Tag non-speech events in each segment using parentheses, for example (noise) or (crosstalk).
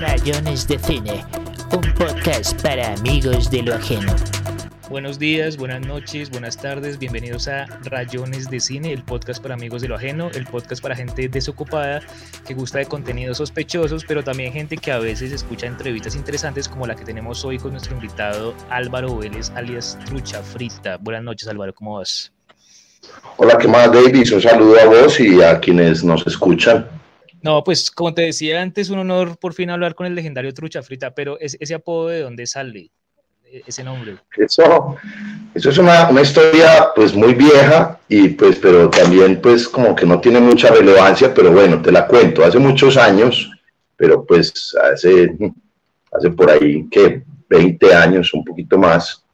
Rayones de Cine, un podcast para amigos de lo ajeno. Buenos días, buenas noches, buenas tardes, bienvenidos a Rayones de Cine, el podcast para amigos de lo ajeno, el podcast para gente desocupada que gusta de contenidos sospechosos, pero también gente que a veces escucha entrevistas interesantes como la que tenemos hoy con nuestro invitado Álvaro Vélez, alias Trucha Frita. Buenas noches Álvaro, ¿cómo vas? Hola, ¿qué más Davis? Un saludo a vos y a quienes nos escuchan. No, pues como te decía antes, un honor por fin hablar con el legendario Trucha Frita, pero ese apodo de dónde sale, e, ese nombre. Eso, eso es una, una, historia pues muy vieja y pues, pero también pues como que no tiene mucha relevancia, pero bueno, te la cuento. Hace muchos años, pero pues hace, hace por ahí que 20 años, un poquito más,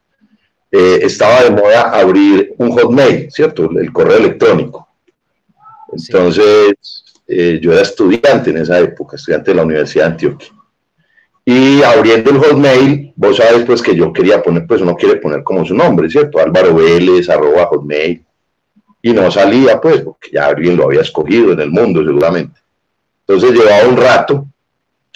eh, estaba de moda abrir un hotmail, ¿cierto? El correo electrónico. Entonces, eh, yo era estudiante en esa época, estudiante de la Universidad de Antioquia. Y abriendo el hotmail, vos sabes pues que yo quería poner, pues uno quiere poner como su nombre, ¿cierto? Álvaro Vélez, arroba hotmail. Y no salía pues, porque ya alguien lo había escogido en el mundo seguramente. Entonces llevaba un rato.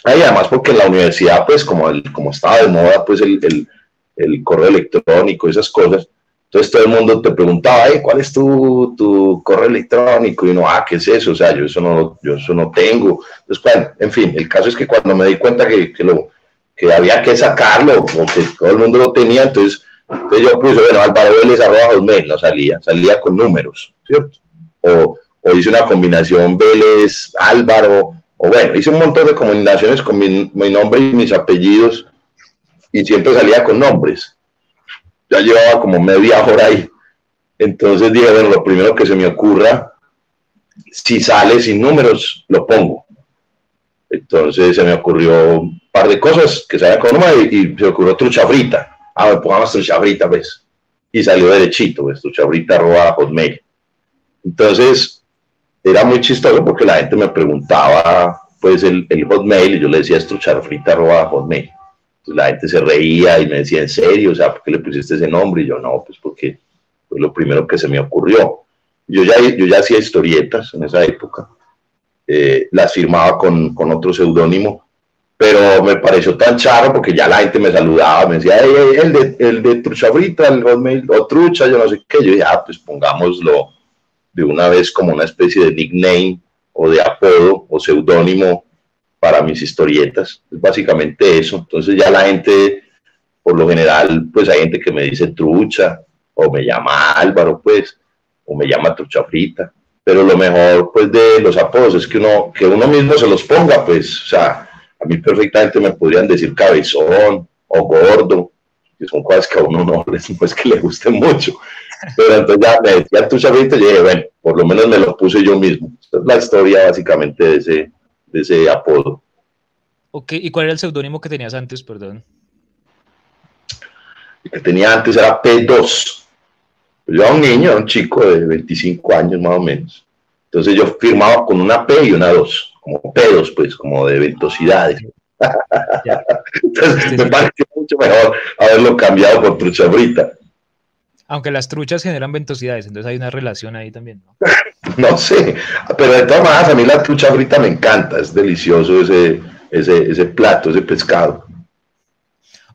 Ahí además porque en la universidad pues como, el, como estaba de moda pues el, el, el correo electrónico, esas cosas, entonces todo el mundo te preguntaba, ¿cuál es tu, tu, correo electrónico? Y uno, ah, ¿qué es eso? O sea, yo eso no, yo eso no tengo. Entonces, bueno, en fin, el caso es que cuando me di cuenta que, que, lo, que había que sacarlo, o que todo el mundo lo tenía, entonces, entonces yo puse, bueno, Álvaro Vélez arroba Hotmail, no salía, salía con números, ¿cierto? O, o hice una combinación Vélez, Álvaro, o bueno, hice un montón de combinaciones con mi, mi nombre y mis apellidos, y siempre salía con nombres ya llevaba como media hora ahí. Entonces dije, bueno, lo primero que se me ocurra, si sale sin números, lo pongo. Entonces se me ocurrió un par de cosas que salían con y, y, se ocurrió trucha frita. Ah, me pongamos trucha frita, pues. Y salió derechito, pues, trucha frita arroba hotmail. Entonces, era muy chistoso porque la gente me preguntaba, pues, el, el hotmail y yo le decía es trucha frita arroba hotmail la gente se reía y me decía, ¿en serio? O sea, ¿por qué le pusiste ese nombre? Y yo, no, pues porque fue lo primero que se me ocurrió. Yo ya, yo ya hacía historietas en esa época, eh, las firmaba con, con otro seudónimo, pero me pareció tan charro porque ya la gente me saludaba, me decía, el de, el de Trucha Frita, el Hotmail, o Trucha, yo no sé qué. Yo dije, ah, pues pongámoslo de una vez como una especie de nickname o de apodo o seudónimo para mis historietas. Es básicamente eso. Entonces ya la gente, por lo general, pues hay gente que me dice trucha, o me llama Álvaro, pues, o me llama trucha frita. Pero lo mejor, pues, de los apodos es que uno, que uno mismo se los ponga, pues, o sea, a mí perfectamente me podrían decir cabezón o gordo, que son cosas que a uno no, no es que le gusten mucho. Pero entonces ya me decía trucha frita y dije, bueno, por lo menos me lo puse yo mismo. Esta es la historia básicamente de ese, de ese apodo. Ok, ¿y cuál era el seudónimo que tenías antes, perdón? El que tenía antes era P2. Yo era un niño, un chico de 25 años más o menos. Entonces yo firmaba con una P y una 2, como P2, pues, como de ventosidades. (laughs) Entonces me parece mucho mejor haberlo cambiado por trucha brita. Aunque las truchas generan ventosidades, entonces hay una relación ahí también, ¿no? (laughs) (laughs) no sé, pero de todas maneras a mí la trucha frita me encanta, es delicioso ese, ese, ese plato, ese pescado.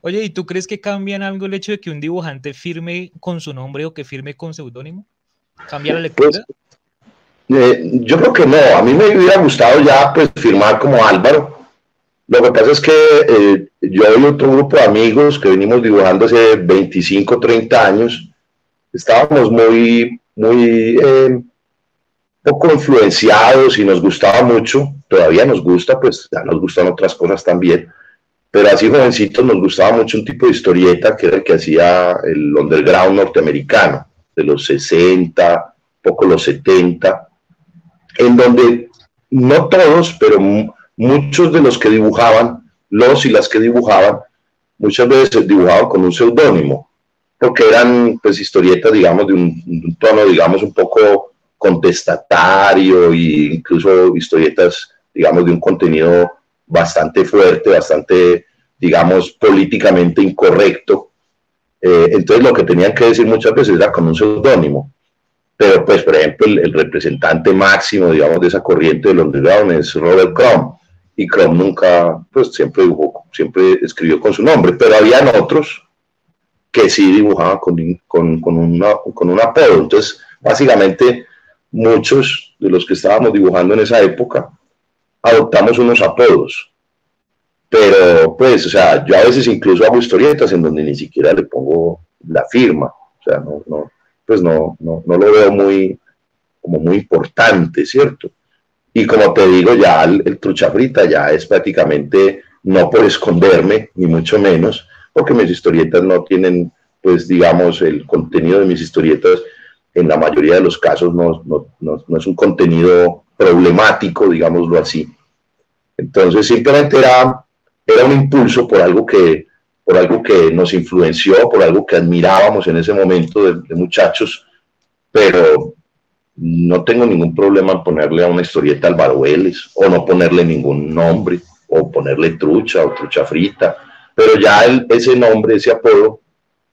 Oye, ¿y tú crees que cambia en algo el hecho de que un dibujante firme con su nombre o que firme con seudónimo? ¿Cambia la lectura? Pues, eh, yo creo que no, a mí me hubiera gustado ya pues firmar como Álvaro. Lo que pasa es que eh, yo y otro grupo de amigos que venimos dibujando hace 25, 30 años, estábamos muy, muy eh, poco influenciados y nos gustaba mucho, todavía nos gusta, pues ya nos gustan otras cosas también, pero así jovencitos nos gustaba mucho un tipo de historieta que era el que hacía el underground norteamericano, de los 60, poco los 70, en donde no todos, pero muchos de los que dibujaban, los y las que dibujaban, muchas veces dibujaban con un seudónimo, porque eran pues historietas, digamos, de un, un, tono, digamos, un poco contestatario e incluso historietas, digamos, de un contenido bastante fuerte, bastante, digamos, políticamente incorrecto. Eh, entonces lo que tenían que decir muchas veces era con un seudónimo. Pero pues, por ejemplo, el, el, representante máximo, digamos, de esa corriente del underground es Robert Crumb. y Chrome nunca, pues siempre dibujó, siempre escribió con su nombre, pero habían otros que sí dibujaban con, con, con, una, con un apodo. Entonces, básicamente, muchos de los que estábamos dibujando en esa época adoptamos unos apodos. Pero, pues, o sea, yo a veces incluso hago historietas en donde ni siquiera le pongo la firma. O sea, no, pues no, no, no lo veo muy, como muy importante, ¿cierto? Y como te digo, ya el, trucha frita ya es prácticamente no por esconderme, ni mucho menos, porque mis historietas no tienen, pues digamos, el contenido de mis historietas en la mayoría de los casos no, no, no, no es un contenido problemático, digámoslo así. Entonces simplemente era, era un impulso por algo que por algo que nos influenció, por algo que admirábamos en ese momento de, muchachos, pero no tengo ningún problema en ponerle a una historieta Álvaro Vélez, o no ponerle ningún nombre, o ponerle trucha o trucha frita, pero ya ese nombre, ese apodo,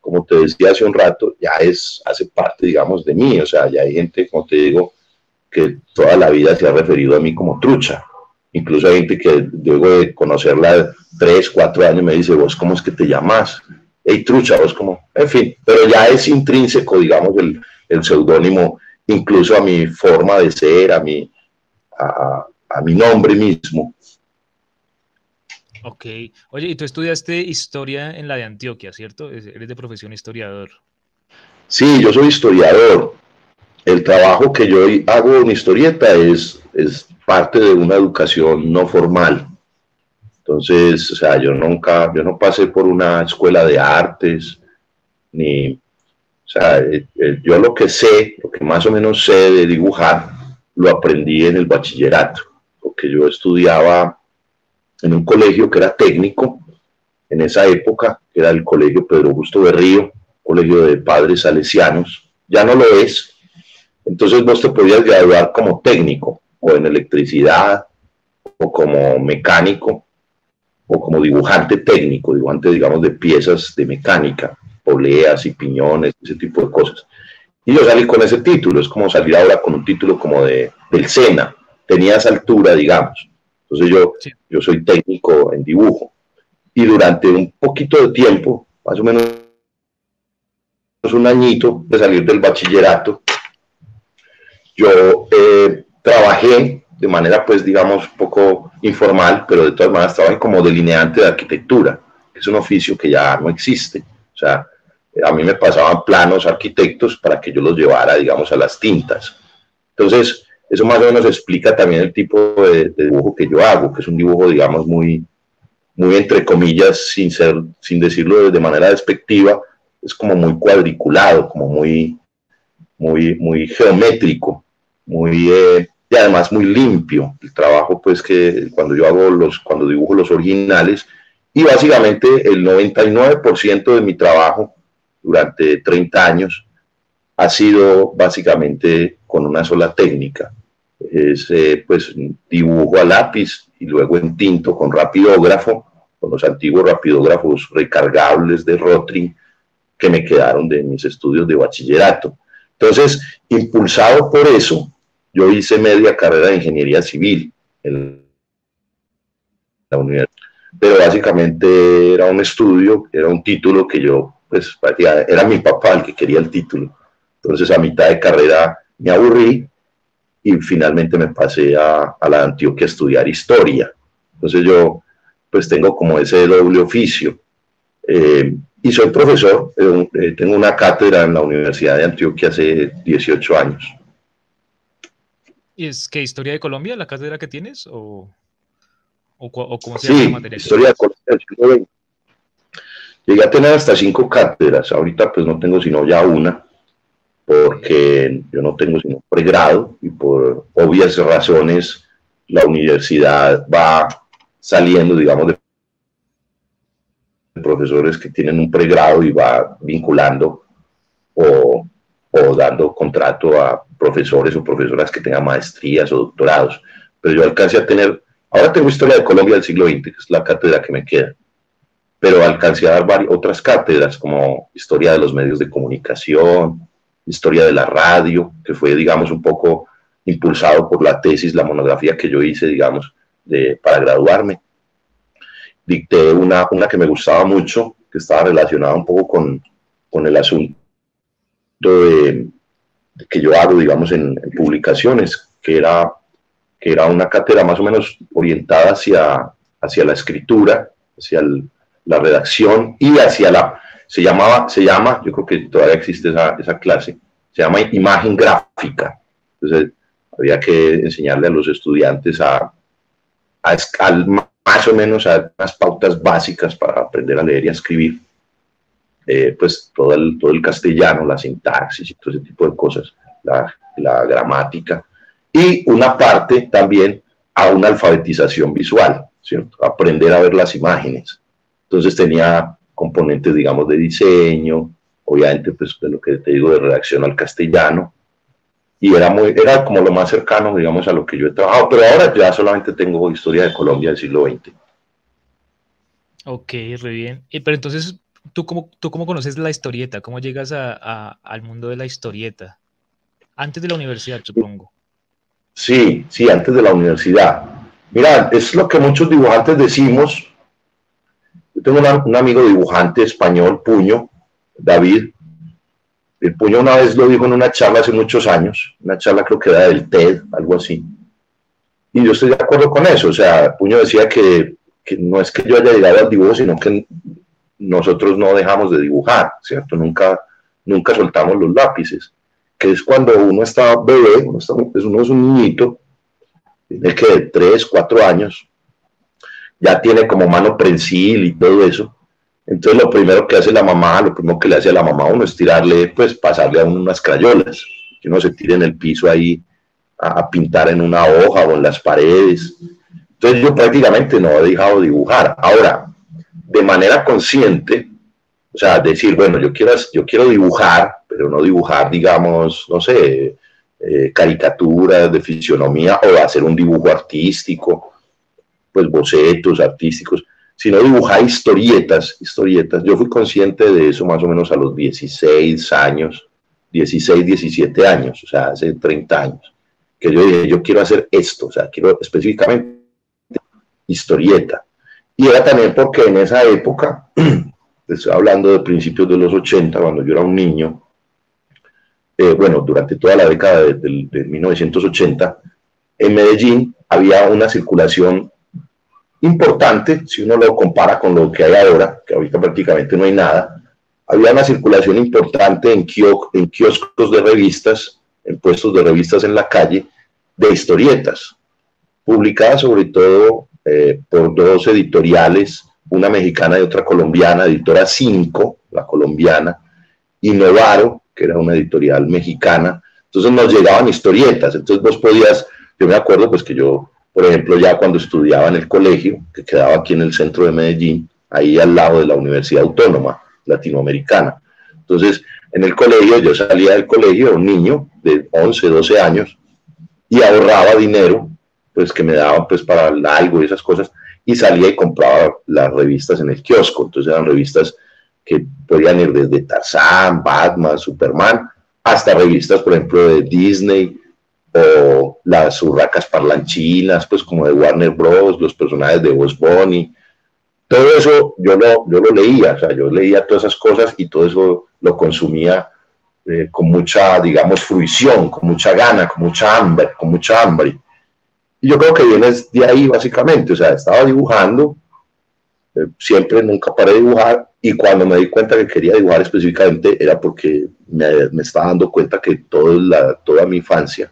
como te decía hace un rato, ya es, hace parte, digamos, de mí, o sea, ya hay gente, como te digo, que toda la vida se ha referido a mí como trucha, Incluso hay gente que luego de conocerla tres, cuatro años me dice, vos, ¿cómo es que te llamas? Hey, trucha, vos como, en fin, pero ya es intrínseco, digamos, el, el seudónimo, incluso a mi forma de ser, a mi, a, a mi nombre mismo. Ok. Oye, y tú estudiaste historia en la de Antioquia, ¿cierto? Eres de profesión historiador. Sí, yo soy historiador. El trabajo que yo hago en historieta es, es parte de una educación no formal. Entonces, o sea, yo nunca, yo no pasé por una escuela de artes, ni, o sea, eh, eh, yo lo que sé, lo que más o menos sé de dibujar, lo aprendí en el bachillerato, porque yo estudiaba en un colegio que era técnico, en esa época, era el colegio Pedro Augusto Berrío, colegio de padres salesianos, ya no lo es, entonces vos te podías graduar como técnico, o en electricidad, o como mecánico, o como dibujante técnico, dibujante, digamos, de piezas de mecánica, poleas y piñones, ese tipo de cosas. Y yo salí con ese título, es como salir ahora con un título como de, del SENA, tenía esa altura, digamos. Entonces yo, yo soy técnico en dibujo. Y durante un poquito de tiempo, más o menos un añito de salir del bachillerato, yo eh, trabajé de manera, pues, digamos, poco informal, pero de todas maneras trabajé como delineante de arquitectura, que es un oficio que ya no existe. O sea, a mí me pasaban planos arquitectos para que yo los llevara, digamos, a las tintas. Entonces, eso más o menos explica también el tipo de, dibujo que yo hago, que es un dibujo, digamos, muy, muy entre comillas, sin, ser, sin decirlo de manera despectiva, es como muy cuadriculado, como muy, muy, muy geométrico, muy, eh, y además muy limpio. El trabajo, pues, que cuando yo hago los, cuando dibujo los originales, y básicamente el 99% de mi trabajo durante 30 años ha sido básicamente con una sola técnica. Es, eh, pues, dibujo a lápiz y luego en tinto con rapidógrafo, con los antiguos rapidógrafos recargables de Rotring que me quedaron de mis estudios de bachillerato. Entonces, impulsado por eso, yo hice media carrera de ingeniería civil en la universidad, pero básicamente era un estudio, era un título que yo, pues, era mi papá el que quería el título. Entonces, a mitad de carrera me aburrí y finalmente me pasé a, la Antioquia a estudiar historia. Entonces, yo, pues, tengo como ese doble oficio. Eh, y soy profesor, eh, eh, tengo una cátedra en la Universidad de Antioquia hace 18 años. ¿Y es que historia de Colombia, la cátedra que tienes? ¿O, o, cómo se llama sí, Historia de Colombia Llegué a tener hasta cinco cátedras. Ahorita pues no tengo sino ya una, porque yo no tengo sino pregrado y por obvias razones la universidad va saliendo, digamos, de profesores que tienen un pregrado y va vinculando o o dando contrato a profesores o profesoras que tengan maestrías o doctorados. Pero yo alcancé a tener, ahora tengo historia de Colombia del siglo XX, que es la cátedra que me queda, pero alcancé a dar varias, otras cátedras como historia de los medios de comunicación, historia de la radio, que fue, digamos, un poco impulsado por la tesis, la monografía que yo hice, digamos, de, para graduarme. Dicté una, una que me gustaba mucho, que estaba relacionada un poco con, con el asunto de, que yo hago, digamos, en, publicaciones, que era, que era una cátedra más o menos orientada hacia, hacia la escritura, hacia la redacción y hacia la, se llamaba, se llama, yo creo que todavía existe esa, esa clase, se llama imagen gráfica. Entonces, había que enseñarle a los estudiantes a, a, más o menos a unas pautas básicas para aprender a leer y a escribir. Eh, pues todo el, todo el castellano, la sintaxis y todo ese tipo de cosas, la, la gramática, y una parte también a una alfabetización visual, ¿cierto? Aprender a ver las imágenes. Entonces tenía componentes, digamos, de diseño, obviamente, pues de lo que te digo, de redacción al castellano, y era, muy, era como lo más cercano, digamos, a lo que yo he trabajado, pero ahora ya solamente tengo historia de Colombia del siglo XX. Ok, re bien. Pero entonces, ¿tú cómo, ¿tú cómo conoces la historieta? ¿Cómo llegas a, al mundo de la historieta? Antes de la universidad, supongo. Sí, sí, antes de la universidad. Mira, es lo que muchos dibujantes decimos. Tengo un amigo dibujante español, Puño, David. El Puño una vez lo dijo en una charla hace muchos años, una charla creo que era del TED, algo así. Y yo estoy de acuerdo con eso. O sea, Puño decía que, que no es que yo haya llegado al dibujo, sino que nosotros no dejamos de dibujar, ¿cierto? Nunca, nunca soltamos los lápices, que es cuando uno está bebé, uno, pues uno es un niñito, tiene que de 3, 4 años, ya tiene como mano prensil y todo eso. Entonces lo primero que hace la mamá, lo primero que le hace a la mamá a uno es tirarle, pues pasarle a uno unas crayolas, que uno se tire en el piso ahí a, pintar en una hoja o en las paredes. Entonces yo prácticamente no he dejado dibujar. Ahora, de manera consciente, o sea, decir, bueno, yo quiero, yo quiero dibujar, pero no dibujar, digamos, no sé, eh, caricaturas de fisionomía o hacer un dibujo artístico, pues bocetos artísticos, sino dibujar historietas, historietas. Yo fui consciente de eso más o menos a los 16 años, 16, 17 años, o sea, hace 30 años, que yo dije, yo quiero hacer esto, o sea, quiero específicamente historieta. Y era también porque en esa época, (clears throat) estoy hablando de principios de los 80, cuando yo era un niño, eh, bueno, durante toda la década de, de, 1980, en Medellín había una circulación importante, si uno lo compara con lo que hay ahora, que ahorita prácticamente no hay nada, había una circulación importante en, en kioscos de revistas, en puestos de revistas en la calle, de historietas, publicadas sobre todo eh, por dos editoriales, una mexicana y otra colombiana, editora 5, la colombiana, y Novaro, que era una editorial mexicana. Entonces nos llegaban historietas, entonces vos podías, yo me acuerdo pues que yo, por ejemplo, ya cuando estudiaba en el colegio, que quedaba aquí en el centro de Medellín, ahí al lado de la Universidad Autónoma Latinoamericana. Entonces, en el colegio, yo salía del colegio, un niño de 11, 12 años, y ahorraba dinero pues que me daban pues para algo y esas cosas, y salía y compraba las revistas en el kiosco, entonces eran revistas que podían ir desde Tarzán, Batman, Superman, hasta revistas, por ejemplo, de Disney o las urracas parlanchinas, pues como de Warner Bros., los personajes de Boss Bunny, todo eso yo lo, yo lo leía, o sea, yo leía todas esas cosas y todo eso lo consumía eh, con mucha, digamos, fruición, con mucha gana, con mucha hambre, con mucha hambre. Y yo creo que viene de ahí básicamente, o sea, estaba dibujando, eh, siempre nunca paré de dibujar y cuando me di cuenta que quería dibujar específicamente era porque me, me estaba dando cuenta que toda, la, toda mi infancia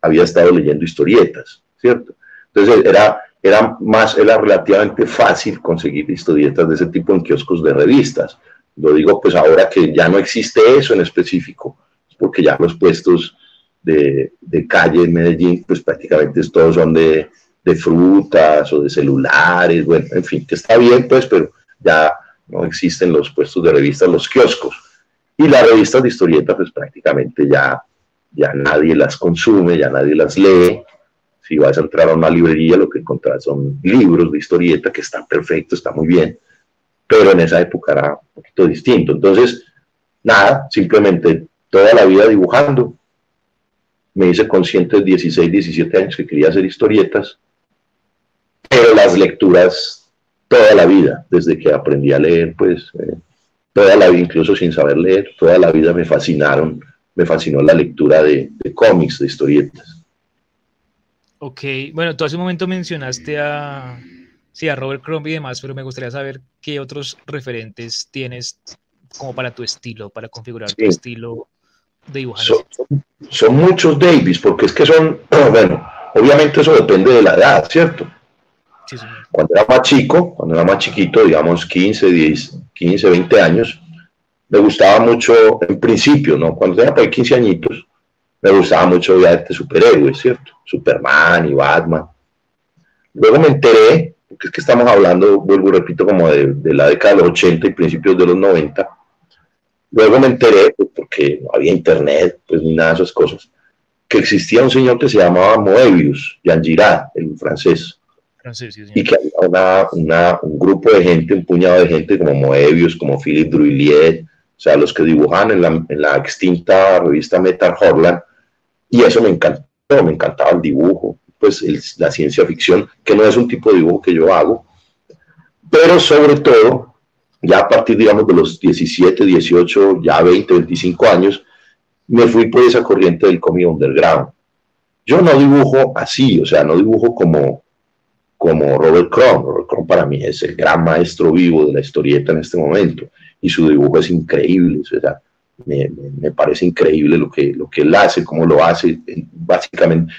había estado leyendo historietas, ¿cierto? Entonces era, era más, era relativamente fácil conseguir historietas de ese tipo en kioscos de revistas. Lo digo pues ahora que ya no existe eso en específico, porque ya los puestos de, calle en Medellín, pues prácticamente todos son de, frutas o de celulares, bueno, en fin, que está bien, pues, pero ya no existen los puestos de revistas, los kioscos. Y las revistas de historieta, pues prácticamente ya, ya nadie las consume, ya nadie las lee. Si vas a entrar a una librería, lo que encontrás son libros de historieta que están perfectos, está muy bien, pero en esa época era un poquito distinto. Entonces, nada, simplemente toda la vida dibujando, me hice consciente de 16, 17 años que quería hacer historietas pero las lecturas toda la vida, desde que aprendí a leer, pues eh, toda la vida, incluso sin saber leer, toda la vida me fascinaron, me fascinó la lectura de, cómics, de historietas. Ok, bueno, tú hace un momento mencionaste a, sí, a Robert Crumb y demás, pero me gustaría saber qué otros referentes tienes como para tu estilo, para configurar tu estilo de dibujante. Son, muchos Davis, porque es que son, (clears throat) bueno, obviamente eso depende de la edad, ¿cierto? Sí, Cuando era más chico, cuando era más chiquito, digamos 15, 10, 15, 20 años, me gustaba mucho, en principio, ¿no? Cuando tenía por 15 añitos, me gustaba mucho obviamente superhéroes, ¿cierto? Superman y Batman. Luego me enteré, porque es que estamos hablando, vuelvo y repito, como de, de la década de los 80 y principios de los 90, Luego me enteré, pues, porque no había internet, pues ni nada de esas cosas, que existía un señor que se llamaba Moebius, Jean Girard, el francés. y que había un grupo de gente, un puñado de gente como Moebius, como Philippe Druillier, o sea, los que dibujaban en la, extinta revista Metal Horland, y eso me encantó, me encantaba el dibujo, pues la ciencia ficción, que no es un tipo de dibujo que yo hago, pero sobre todo ya a partir, digamos, de los 17, 18, ya 20, 25 años, me fui por esa corriente del cómic underground. Yo no dibujo así, o sea, no dibujo como, como Robert Crumb. Robert Crumb para mí es el gran maestro vivo de la historieta en este momento y su dibujo es increíble, o sea, me, me, parece increíble lo que, lo que él hace, cómo lo hace, básicamente,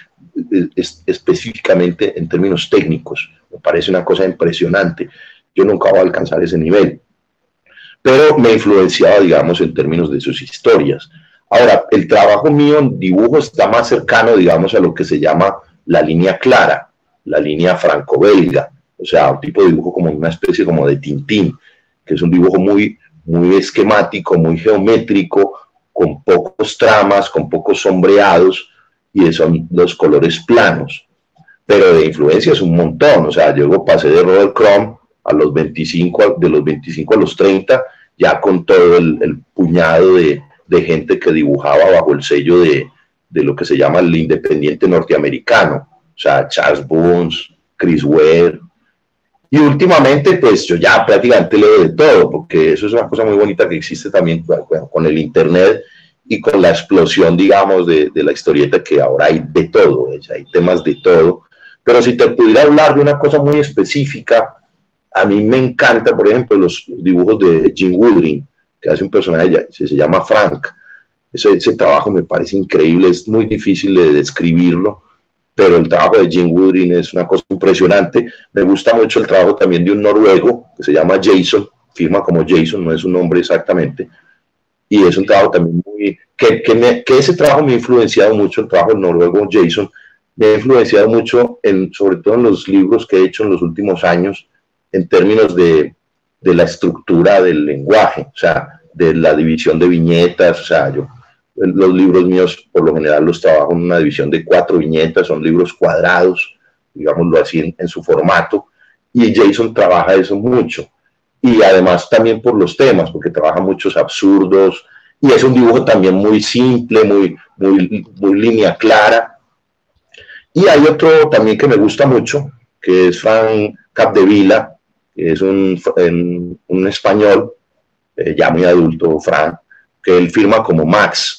específicamente en términos técnicos. Me parece una cosa impresionante. Yo nunca voy a alcanzar ese nivel pero me influenciaba, digamos, en términos de sus historias. Ahora, el trabajo mío en dibujo está más cercano, digamos, a lo que se llama la línea clara, la línea franco-belga, o sea, un tipo de dibujo como una especie como de Tintín, que es un dibujo muy, muy esquemático, muy geométrico, con pocos tramas, con pocos sombreados, y son los colores planos. Pero de influencia es un montón, o sea, yo pasé de Robert Crumb a los 25, de los 25 a los 30, ya con todo el, puñado de, gente que dibujaba bajo el sello de, lo que se llama el independiente norteamericano, o sea, Charles Boons, Chris Ware. Y últimamente, pues yo ya prácticamente leo de todo, porque eso es una cosa muy bonita que existe también con el Internet y con la explosión, digamos, de, de la historieta, que ahora hay de todo, hay temas de todo. Pero si te pudiera hablar de una cosa muy específica, a mí me encanta, por ejemplo, los dibujos de Jim Woodring, que hace un personaje, se, se llama Frank. Ese, ese, trabajo me parece increíble, es muy difícil de describirlo, pero el trabajo de Jim Woodring es una cosa impresionante. Me gusta mucho el trabajo también de un noruego que se llama Jason, firma como Jason, no es un nombre exactamente, y es un trabajo también muy, que, que, que ese trabajo me ha influenciado mucho, el trabajo del noruego Jason, me ha influenciado mucho, en, sobre todo en los libros que he hecho en los últimos años, en términos de, de, la estructura del lenguaje, o sea, de la división de viñetas, o sea, yo los libros míos por lo general los trabajo en una división de cuatro viñetas, son libros cuadrados, digámoslo así, en, su formato, y Jason trabaja eso mucho. Y además también por los temas, porque trabaja muchos absurdos, y es un dibujo también muy simple, muy, muy, línea clara. Y hay otro también que me gusta mucho, que es Frank Capdevila, es un, un español, eh, ya muy adulto, Fran, que él firma como Max.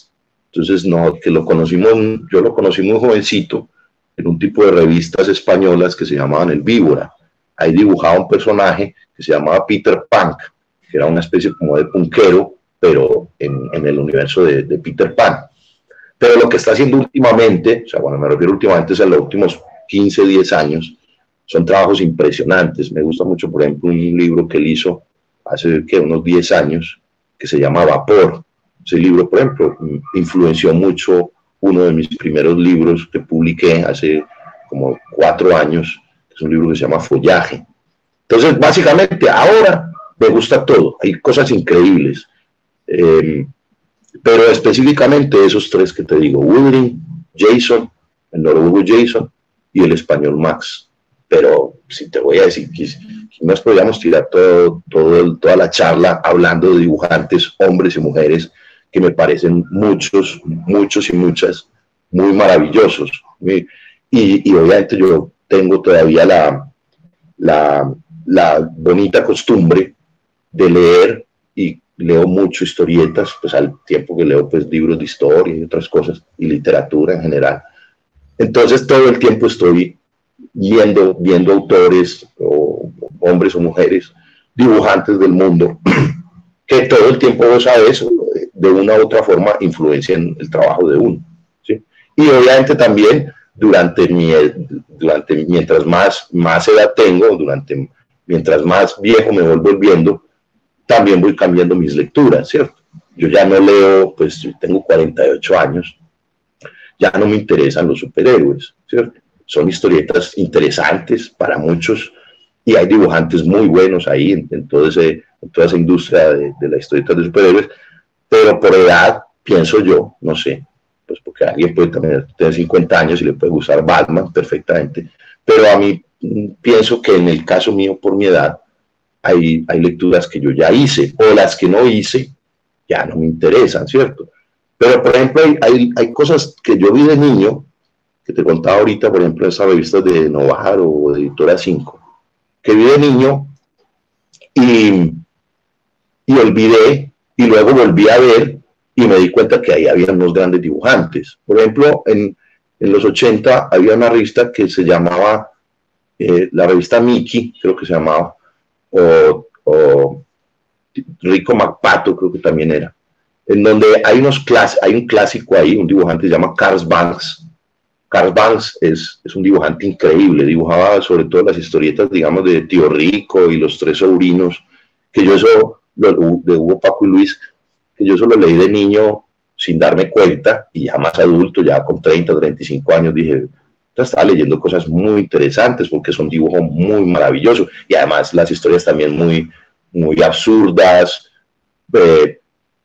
Entonces, no, que lo conocimos, yo lo conocí muy jovencito en un tipo de revistas españolas que se llamaban El Víbora. Ahí dibujaba un personaje que se llamaba Peter Punk, que era una especie como de punkero, pero en, en el universo de, Peter Pan. Pero lo que está haciendo últimamente, o sea, cuando me refiero últimamente es a los últimos 15, 10 años, son trabajos impresionantes. Me gusta mucho, por ejemplo, un libro que él hizo hace unos 10 años que se llama Vapor. Ese libro, por ejemplo, influenció mucho uno de mis primeros libros que publiqué hace como cuatro años. Es un libro que se llama Follaje. Entonces, básicamente, ahora me gusta todo. Hay cosas increíbles. Eh, pero específicamente esos tres que te digo, Woodring, Jason, el noruego Jason y el español Max pero si te voy a decir que nos podríamos tirar todo, todo, toda la charla hablando de dibujantes, hombres y mujeres, que me parecen muchos, muchos y muchas muy maravillosos. Y, y obviamente yo tengo todavía la, la, la bonita costumbre de leer y leo mucho historietas, pues al tiempo que leo pues libros de historia y otras cosas, y literatura en general. Entonces todo el tiempo estoy viendo, viendo autores, o hombres o mujeres, dibujantes del mundo, (clears throat) que todo el tiempo, vos sabes, de una u otra forma influencian el trabajo de uno. ¿sí? Y obviamente también durante, mi, durante mientras más, más edad tengo, durante, mientras más viejo me voy volviendo, también voy cambiando mis lecturas, ¿cierto? Yo ya no leo, pues tengo 48 años, ya no me interesan los superhéroes, ¿cierto? Son historietas interesantes para muchos y hay dibujantes muy buenos ahí en, todo ese, toda esa industria de, de las historietas de superhéroes, pero por edad, pienso yo, no sé, pues porque alguien puede tener, tener 50 años y le puede gustar Batman perfectamente, pero a mí mm, pienso que en el caso mío, por mi edad, hay, hay lecturas que yo ya hice, o las que no hice, ya no me interesan, ¿cierto? Pero, por ejemplo, hay, hay, cosas que yo vi de niño, que te contaba ahorita, por ejemplo, esas revistas de Novar o de Editora 5, que vi de niño y, y olvidé, y luego volví a ver y me di cuenta que ahí había unos grandes dibujantes. Por ejemplo, en, en los 80 había una revista que se llamaba, eh, la revista Mickey, creo que se llamaba, o, Rico MacPato, creo que también era, en donde hay, unos hay un clásico ahí, un dibujante se llama Carl Banks. Carl Banks es, es un dibujante increíble, dibujaba sobre todo las historietas, digamos, de Tío Rico y los tres sobrinos, que yo eso, de Hugo Paco y Luis, que yo solo leí de niño sin darme cuenta, y ya más adulto, ya con 30, 35 años, dije, estaba leyendo cosas muy interesantes porque es un dibujo muy maravilloso y además las historias también muy, muy absurdas, eh,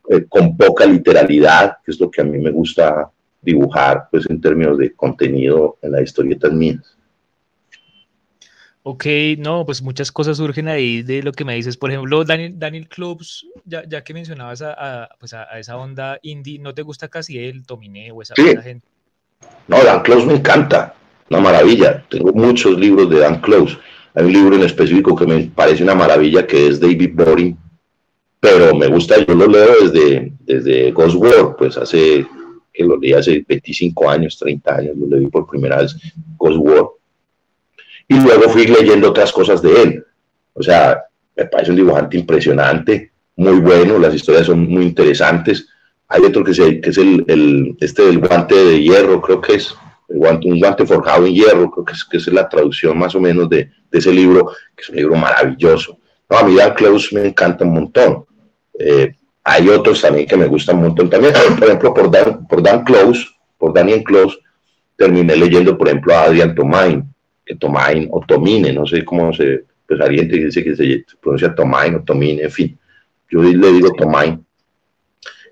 eh, con poca literalidad, que es lo que a mí me gusta dibujar, pues en términos de contenido en las historietas mías. Ok, no, pues muchas cosas surgen ahí de lo que me dices. Por ejemplo, Daniel, Daniel Clubs, ya, ya que mencionabas a, pues a, esa onda indie, ¿no te gusta casi el Tominé o esa, gente? No, Dan Close me encanta, una maravilla. Tengo muchos libros de Dan Close. Hay un libro en específico que me parece una maravilla que es David Boring, pero me gusta, yo lo leo desde, desde Ghost War, pues hace, que lo leí hace 25 años, 30 años, lo leí por primera vez, Ghost War. Y luego fui leyendo otras cosas de él. O sea, me parece un dibujante impresionante, muy bueno, las historias son muy interesantes hay otro que, que es el, el, este del guante de hierro, creo que es guante, un guante forjado en hierro, creo que es, que es la traducción más o menos de, de, ese libro, que es un libro maravilloso. No, a mí Dan Close me encanta un montón. Eh, hay otros también que me gustan un montón también. Por ejemplo, por Dan, por Dan Close, por Daniel Close, terminé leyendo, por ejemplo, a Adrian Tomain, Tomain o Tomine, no sé cómo se, pues alguien dice que se pronuncia Tomain o Tomine, en fin. Yo le digo Tomain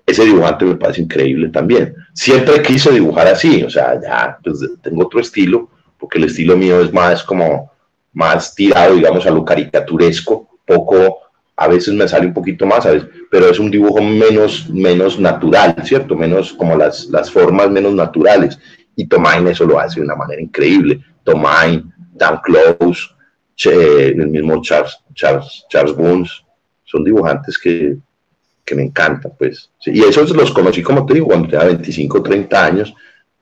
ese dibujante me parece increíble también. Siempre quise dibujar así, o sea, ya pues, tengo otro estilo, porque el estilo mío es más como más tirado, digamos, a lo caricaturesco, poco, a veces me sale un poquito más, a veces, pero es un dibujo menos, menos natural, ¿cierto? Menos como las, las formas menos naturales. Y Tomain eso lo hace de una manera increíble. Tomain, Dan Close, el mismo Charles, Charles, Charles Boons, son dibujantes que que me encanta, pues. Y esos los conocí, como te digo, cuando tenía 25, 30 años,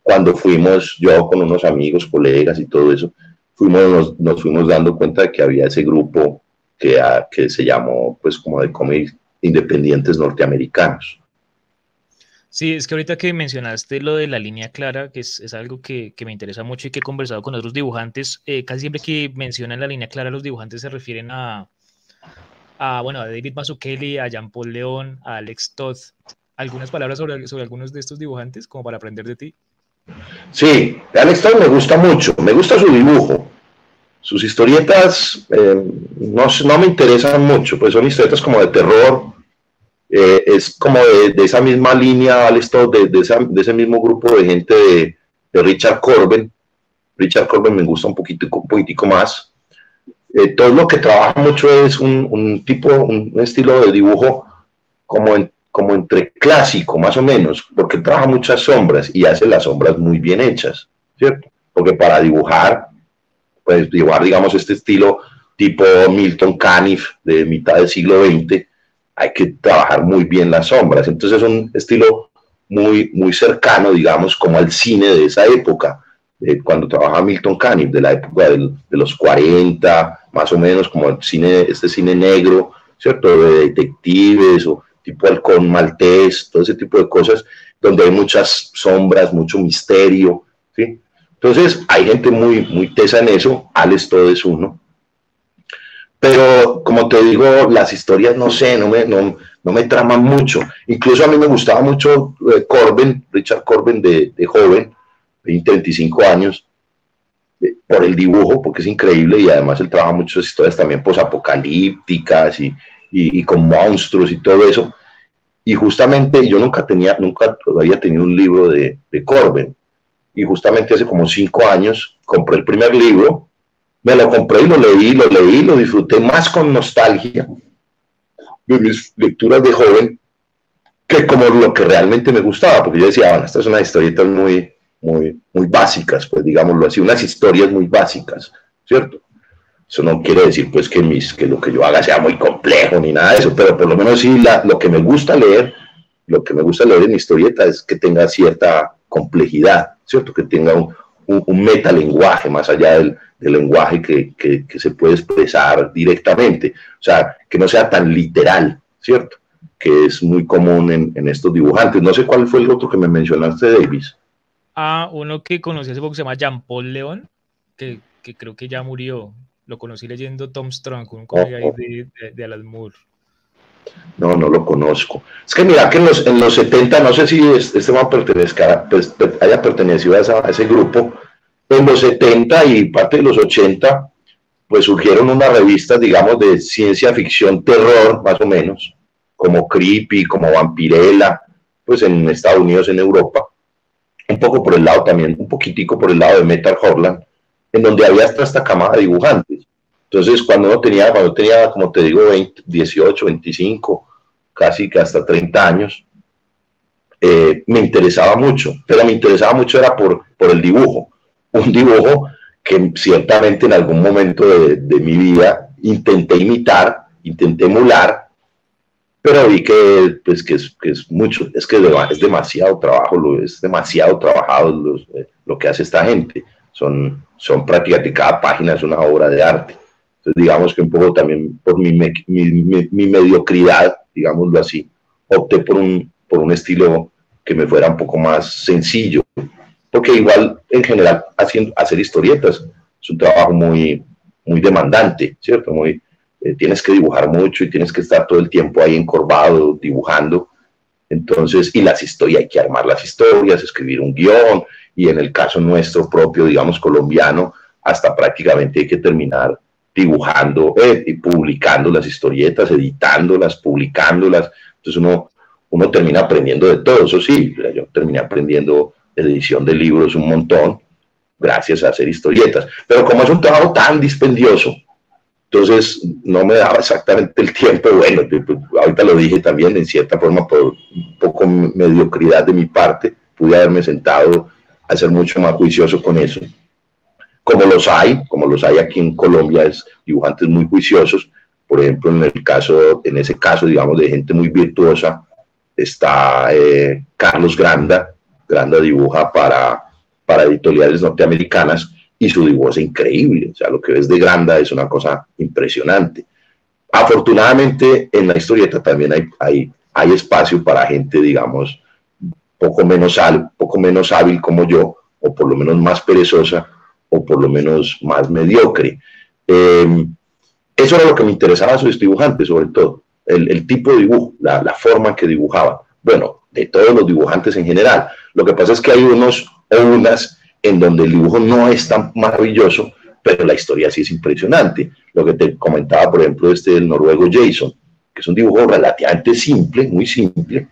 cuando fuimos, yo con unos amigos, colegas y todo eso, fuimos, nos, fuimos dando cuenta de que había ese grupo que, que se llamó, pues, como de cómics independientes norteamericanos. Sí, es que ahorita que mencionaste lo de la línea clara, que es, es algo que, que, me interesa mucho y que he conversado con otros dibujantes, eh, casi siempre que mencionan la línea clara, los dibujantes se refieren a, a, bueno, a David Mazzucchelli, a Jean-Paul León, a Alex Todd. ¿Algunas palabras sobre, sobre algunos de estos dibujantes como para aprender de ti? Sí, Alex Todd me gusta mucho, me gusta su dibujo. Sus historietas eh, no, no, me interesan mucho, pues son historietas como de terror, eh, es como de, esa misma línea, Alex Todd, de, ese mismo grupo de gente de, Richard Corbin. Richard Corbin me gusta un poquitico más. Eh, todo lo que trabaja mucho es un, tipo, un, estilo de dibujo como, como entre clásico, más o menos, porque trabaja muchas sombras y hace las sombras muy bien hechas, ¿cierto? Porque para dibujar, pues dibujar, digamos, este estilo tipo Milton Caniff de mitad del siglo XX, hay que trabajar muy bien las sombras. Entonces es un estilo muy, muy cercano, digamos, como al cine de esa época, cuando trabajaba Milton Caniff, de la época de los 40, más o menos, como el cine, este cine negro, ¿cierto? De detectives o tipo halcón maltés, todo ese tipo de cosas, donde hay muchas sombras, mucho misterio, ¿sí? Entonces, hay gente muy, muy tesa en eso, Alex todo es uno. Pero, como te digo, las historias, no sé, no me, no, no me traman mucho. Incluso a mí me gustaba mucho eh, Richard Corbin de, de joven, 20, 25 años, eh, por el dibujo, porque es increíble y además él trabaja muchas historias también posapocalípticas y, y, y, con monstruos y todo eso. Y justamente yo nunca tenía, nunca había tenido un libro de, de Corbin y justamente hace como cinco años compré el primer libro, me lo compré y lo leí, lo leí, lo disfruté más con nostalgia de mis lecturas de joven que como lo que realmente me gustaba, porque yo decía, bueno, estas son unas historietas muy, muy, muy básicas, pues digámoslo así, unas historias muy básicas, ¿cierto? Eso no quiere decir pues que, mis, que lo que yo haga sea muy complejo ni nada de eso, pero por lo menos sí la, lo que me gusta leer, lo que me gusta leer en historieta es que tenga cierta complejidad, ¿cierto? Que tenga un, un, un metalenguaje más allá del, del lenguaje que, que, que, se puede expresar directamente, o sea, que no sea tan literal, ¿cierto? Que es muy común en, en estos dibujantes. No sé cuál fue el otro que me mencionaste, Davis. Ah, uno que conocí hace poco se llama Jean Paul León, que, que creo que ya murió. Lo conocí leyendo Tom Strong, un oh, oh. de, de, de Alan Moore. No, no lo conozco. Es que mira que en los, en los 70, no sé si este man pertenezca, pues, haya pertenecido a, esa, a, ese grupo, en los 70 y parte de los 80, pues surgieron unas revistas, digamos, de ciencia ficción, terror, más o menos, como Creepy, como Vampirella, pues en Estados Unidos, en Europa, un poco por el lado también, un poquitico por el lado de Metal Horland, en donde había hasta esta camada de dibujantes. Entonces, cuando uno tenía, cuando tenía, como te digo, 20, 18, 25, casi que hasta 30 años, eh, me interesaba mucho, pero me interesaba mucho era por, por el dibujo, un dibujo que ciertamente en algún momento de, mi vida intenté imitar, intenté emular, pero vi que, pues, que, es, que es mucho, es que es demasiado trabajo, es demasiado trabajado lo, eh, lo que hace esta gente. Son, son prácticamente cada página es una obra de arte. Entonces, digamos que un poco también por mi, mi, mi, mi, mediocridad, digámoslo así, opté por un, por un estilo que me fuera un poco más sencillo, porque igual en general haciendo, hacer historietas es un trabajo muy, muy demandante, ¿cierto? Muy, eh, tienes que dibujar mucho y tienes que estar todo el tiempo ahí encorvado, dibujando. Entonces, y las historias, hay que armar las historias, escribir un guion, y en el caso nuestro propio, digamos, colombiano, hasta prácticamente hay que terminar dibujando eh, y publicando las historietas, editándolas, publicándolas. Entonces uno, uno termina aprendiendo de todo. Eso sí, yo terminé aprendiendo edición de libros un montón gracias a hacer historietas. Pero como es un trabajo tan dispendioso, entonces no me daba exactamente el tiempo. Bueno, ahorita lo dije también, en cierta forma, por un poco mediocridad de mi parte, pude haberme sentado a ser mucho más juicioso con eso como los hay, como los hay aquí en Colombia, es dibujantes muy juiciosos. Por ejemplo, en el caso, en ese caso, digamos, de gente muy virtuosa, está eh, Carlos Granda. Granda dibuja para, para editoriales norteamericanas y su dibujo es increíble. O sea, lo que ves de Granda es una cosa impresionante. Afortunadamente, en la historieta también hay, hay, hay espacio para gente, digamos, poco menos, poco menos hábil como yo, o por lo menos más perezosa, o por lo menos más mediocre. Eh, eso era lo que me interesaba a sus dibujantes, sobre todo, el, tipo de dibujo, la, la, forma que dibujaban. Bueno, de todos los dibujantes en general. Lo que pasa es que hay unos o unas en donde el dibujo no es tan maravilloso, pero la historia sí es impresionante. Lo que te comentaba, por ejemplo, este del noruego Jason, que es un dibujo relativamente simple, muy simple,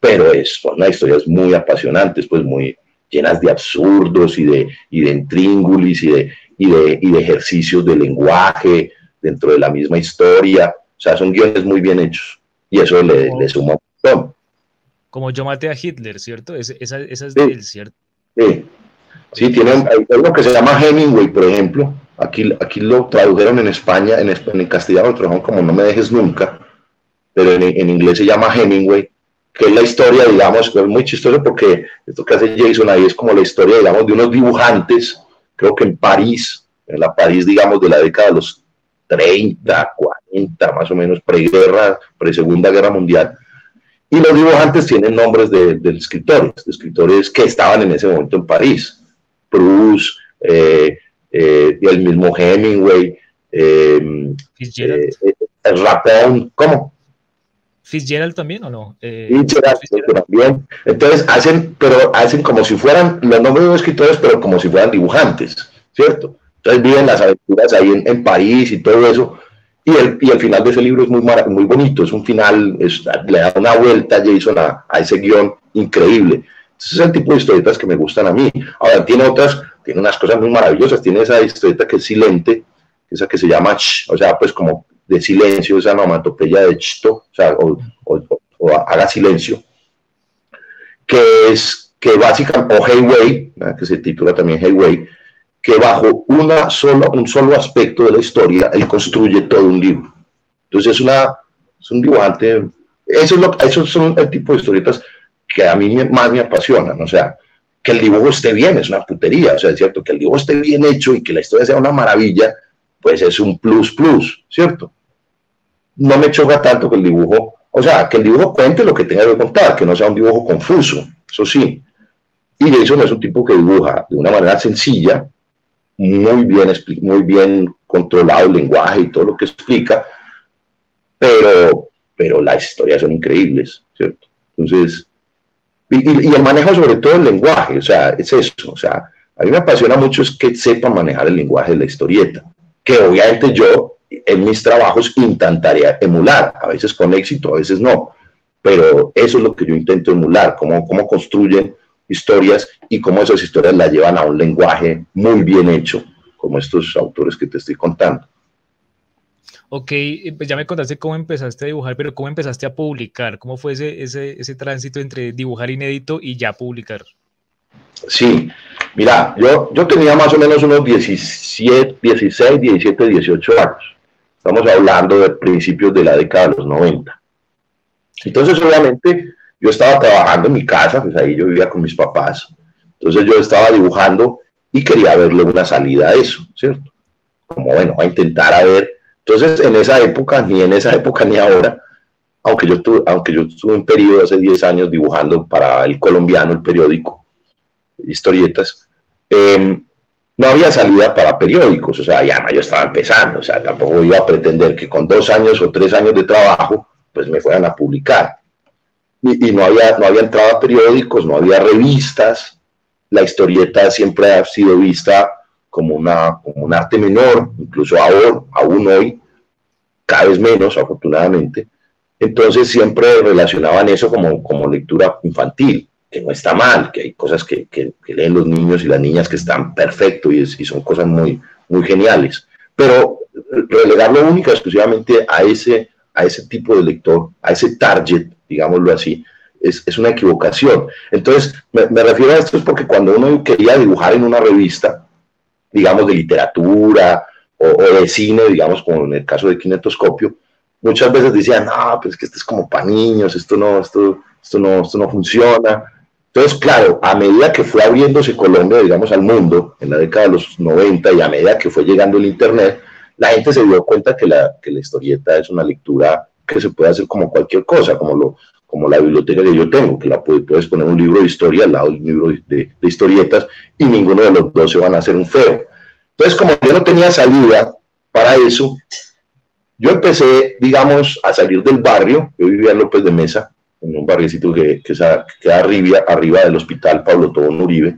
pero es, son unas historias muy apasionantes, pues muy, llenas de absurdos y de, y de intríngulis y de, y, de, y de ejercicios de lenguaje dentro de la misma historia. O sea, son guiones muy bien hechos y eso le, le suma un montón. Como yo maté a Hitler, ¿cierto? Esa, esa es de sí. él, ¿cierto? Sí, sí tiene, hay algo que se llama Hemingway, por ejemplo, aquí, aquí lo tradujeron en España, en, en castellano lo tradujeron como No me dejes nunca, pero en, en, inglés se llama Hemingway, que es la historia, digamos, es muy chistoso porque esto que hace Jason ahí es como la historia, digamos, de unos dibujantes, creo que en París, en la París, digamos, de la década de los 30, 40, más o menos, preguerra, pre-segunda guerra mundial. Y los dibujantes tienen nombres de, de, escritores, de escritores que estaban en ese momento en París. Proust, eh, eh, el mismo Hemingway, eh, eh, eh Rapón, ¿cómo? Fitzgerald también o no? Eh, Fitzgerald, Fitzgerald, también. Entonces hacen, pero hacen como si fueran los nombres de los escritores, pero como si fueran dibujantes, ¿cierto? Entonces viven las aventuras ahí en, en París y todo eso. Y el, y el, final de ese libro es muy, muy bonito, es un final, es, le da una vuelta Jason a, a ese guion increíble. Ese es el tipo de historietas que me gustan a mí. Ahora, tiene otras, tiene unas cosas muy maravillosas. Tiene esa historieta que es silente, esa que se llama, o sea, pues como de silencio, esa onomatopeya de chto, o sea, o, o, o, haga silencio, que es, que básicamente, o Hayway, que se titula también Hayway, que bajo una sola, un solo aspecto de la historia, él construye todo un libro. Entonces es, una, es un dibujante, eso es esos son el tipo de historietas que a mí más me apasionan, o sea, que el dibujo esté bien, es una putería, o sea, es cierto, que el dibujo esté bien hecho y que la historia sea una maravilla, pues es un plus plus, ¿cierto? No me choca tanto que el dibujo, o sea, que el dibujo cuente lo que tenga que contar, que no sea un dibujo confuso, eso sí. Y Jason es un tipo que dibuja de una manera sencilla, muy bien, muy bien controlado el lenguaje y todo lo que explica, pero, pero las historias son increíbles, ¿cierto? Entonces, y, el manejo sobre todo el lenguaje, o sea, es eso, o sea, a mí me apasiona mucho es que sepa manejar el lenguaje de la historieta, que obviamente yo en mis trabajos intentaría emular, a veces con éxito, a veces no, pero eso es lo que yo intento emular, cómo, cómo construyen historias y cómo esas historias la llevan a un lenguaje muy bien hecho, como estos autores que te estoy contando. Ok, pues ya me contaste cómo empezaste a dibujar, pero ¿cómo empezaste a publicar? ¿Cómo fue ese, ese, ese tránsito entre dibujar inédito y ya publicar? Sí, mira, yo, yo tenía más o menos unos 17, 16, 17, 18 años. Estamos hablando de principios de la década de los 90. Entonces, obviamente, yo estaba trabajando en mi casa, pues ahí yo vivía con mis papás. Entonces yo estaba dibujando y quería verle una salida a eso, ¿cierto? Como bueno, a intentar a ver. Entonces en esa época, ni en esa época ni ahora, aunque yo, tuve, aunque yo tuve un periodo hace 10 años dibujando para el colombiano, el periódico, historietas, eh, no había salida para periódicos, o sea, ya yo estaba empezando, o sea, tampoco iba a pretender que con dos años o tres años de trabajo, pues me fueran a publicar y, no, había, no había entrada a periódicos, no había revistas, la historieta siempre ha sido vista como, una, como un arte menor, incluso ahora, aún hoy, cada vez menos, afortunadamente. Entonces siempre relacionaban eso como, como lectura infantil, que no está mal, que hay cosas que, que, leen los niños y las niñas que están perfecto y, son cosas muy, muy geniales. Pero relegarlo única exclusivamente a ese, a ese tipo de lector, a ese target, digámoslo así, es, es una equivocación. Entonces, me, refiero a esto es porque cuando uno quería dibujar en una revista, digamos, de literatura o, o de cine, digamos, como en el caso de Kinetoscopio, muchas veces decían, no, pues que esto es como para niños, esto no, esto, esto no, esto no funciona. Entonces, claro, a medida que fue abriéndose Colombia, digamos, al mundo, en la década de los 90 y a medida que fue llegando el Internet, la gente se dio cuenta que la, que la historieta es una lectura que se puede hacer como cualquier cosa, como, lo, como la biblioteca que yo tengo, que la puedes poner un libro de historia al lado de un libro de, historietas y ninguno de los dos se van a hacer un feo. Entonces, como yo no tenía salida para eso, yo empecé, digamos, a salir del barrio. Yo vivía en López de Mesa, en un barriecito que, que queda arriba, arriba del hospital Pablo Tobón Uribe.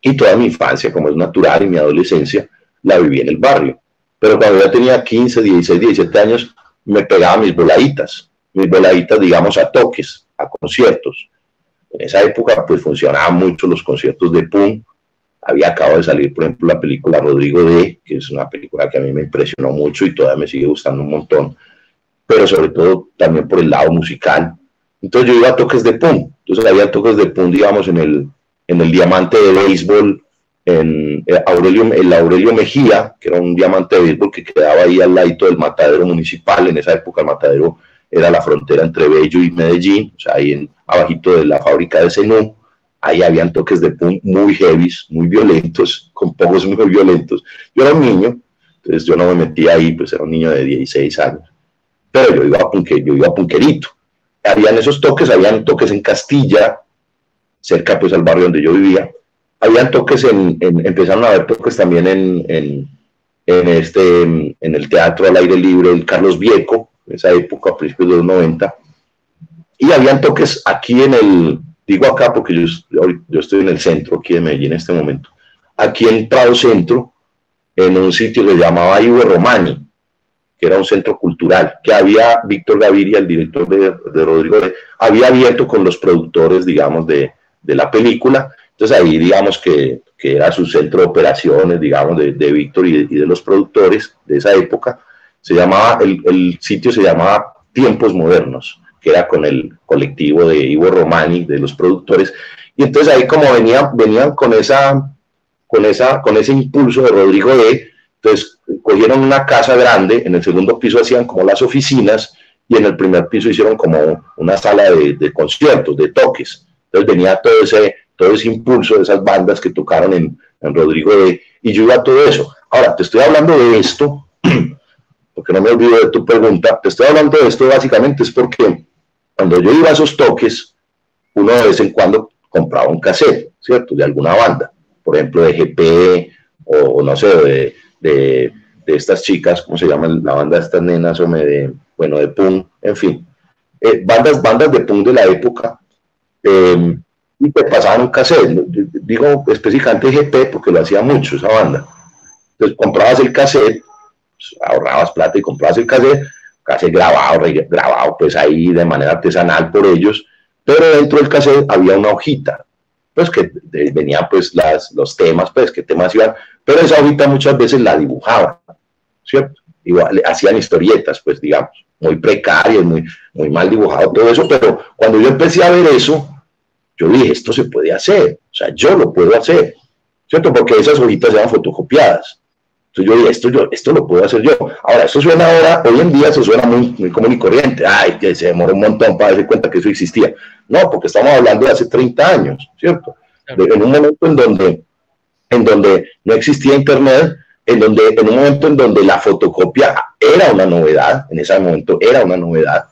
Y toda mi infancia, como es natural, y mi adolescencia, la viví en el barrio. Pero cuando ya tenía 15, 16, 17 años, me pegaba mis voladitas, mis voladitas, digamos, a toques, a conciertos. En esa época, pues funcionaban mucho los conciertos de Pum. Había acabado de salir, por ejemplo, la película Rodrigo D, que es una película que a mí me impresionó mucho y todavía me sigue gustando un montón, pero sobre todo también por el lado musical. Entonces yo iba a toques de Pum. Entonces había toques de Pum, digamos, en el, en el diamante de béisbol en eh, Aurelio, el Aurelio Mejía, que era un diamante de béisbol que quedaba ahí al lado del matadero municipal. En esa época el matadero era la frontera entre Bello y Medellín, o sea, ahí en, abajito de la fábrica de Zenú. Ahí habían toques de punk muy heavy, muy violentos, (laughs) con pocos muy violentos. Yo era un niño, entonces yo no me metía ahí, pues era un niño de 16 años. Pero yo iba a, punque, yo iba a punquerito. Habían esos toques, habían toques en Castilla, cerca pues al barrio donde yo vivía, habían toques en, empezaron a haber toques también en, en, en, este, en el teatro al aire libre, el Carlos Vieco, en esa época, a principios de los 90, y habían toques aquí en el, digo acá porque yo, yo estoy en el centro aquí de Medellín en este momento, aquí en Prado Centro, en un sitio que se llamaba Ivo Romani, que era un centro cultural, que había Víctor Gaviria, el director de, de Rodrigo, había abierto con los productores, digamos, de, de la película, entonces ahí digamos que, que, era su centro de operaciones, digamos, de, de Víctor y, de los productores de esa época. Se llamaba, el, el, sitio se llamaba Tiempos Modernos, que era con el colectivo de Ivo Romani, de los productores. Y entonces ahí como venían, venían con, esa, con, esa, con ese impulso de Rodrigo D., entonces cogieron una casa grande, en el segundo piso hacían como las oficinas y en el primer piso hicieron como una sala de conciertos, de toques. Entonces venía todo ese, todo ese impulso de esas bandas que tocaron en, en Rodrigo de, y yo iba a todo eso. Ahora, te estoy hablando de esto, (clears throat) porque no me olvido de tu pregunta, te estoy hablando de esto básicamente es porque cuando yo iba a esos toques, uno de vez en cuando compraba un cassette, ¿cierto? De alguna banda, por ejemplo, de GP o no sé, de, de, estas chicas, ¿cómo se llama la banda de estas nenas? O me de, bueno, de punk, en fin. Eh, bandas, bandas de punk de la época, eh, y te pasaban un cassette, digo específicamente GP porque lo hacía mucho esa banda. Entonces comprabas el cassette, pues, ahorrabas plata y comprabas el cassette, cassette grabado, grabado pues ahí de manera artesanal por ellos, pero dentro del cassette había una hojita, pues que venían pues las, los temas, pues qué temas iban, pero esa hojita muchas veces la dibujaban, ¿cierto? Igual, hacían historietas, pues digamos, muy precarias, muy, muy mal dibujado todo eso, pero cuando yo empecé a ver eso, yo dije, esto se puede hacer, o sea, yo lo puedo hacer, ¿cierto? Porque esas hojitas eran fotocopiadas. Entonces yo dije, esto, yo, esto lo puedo hacer yo. Ahora, esto suena ahora, hoy en día eso suena muy, muy común y corriente. Ay, que se demoró un montón para darse cuenta que eso existía. No, porque estamos hablando de hace 30 años, ¿cierto? De, en un momento en donde, en donde no existía Internet, en, donde, en un momento en donde la fotocopia era una novedad, en ese momento era una novedad,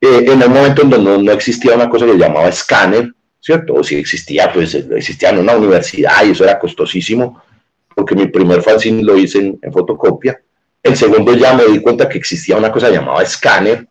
eh, en el momento en donde no, no existía una cosa que se llamaba escáner, ¿cierto? O si existía, pues existía en una universidad y eso era costosísimo, porque mi primer fanzine lo hice en, fotocopia. El segundo ya me di cuenta que existía una cosa llamada escáner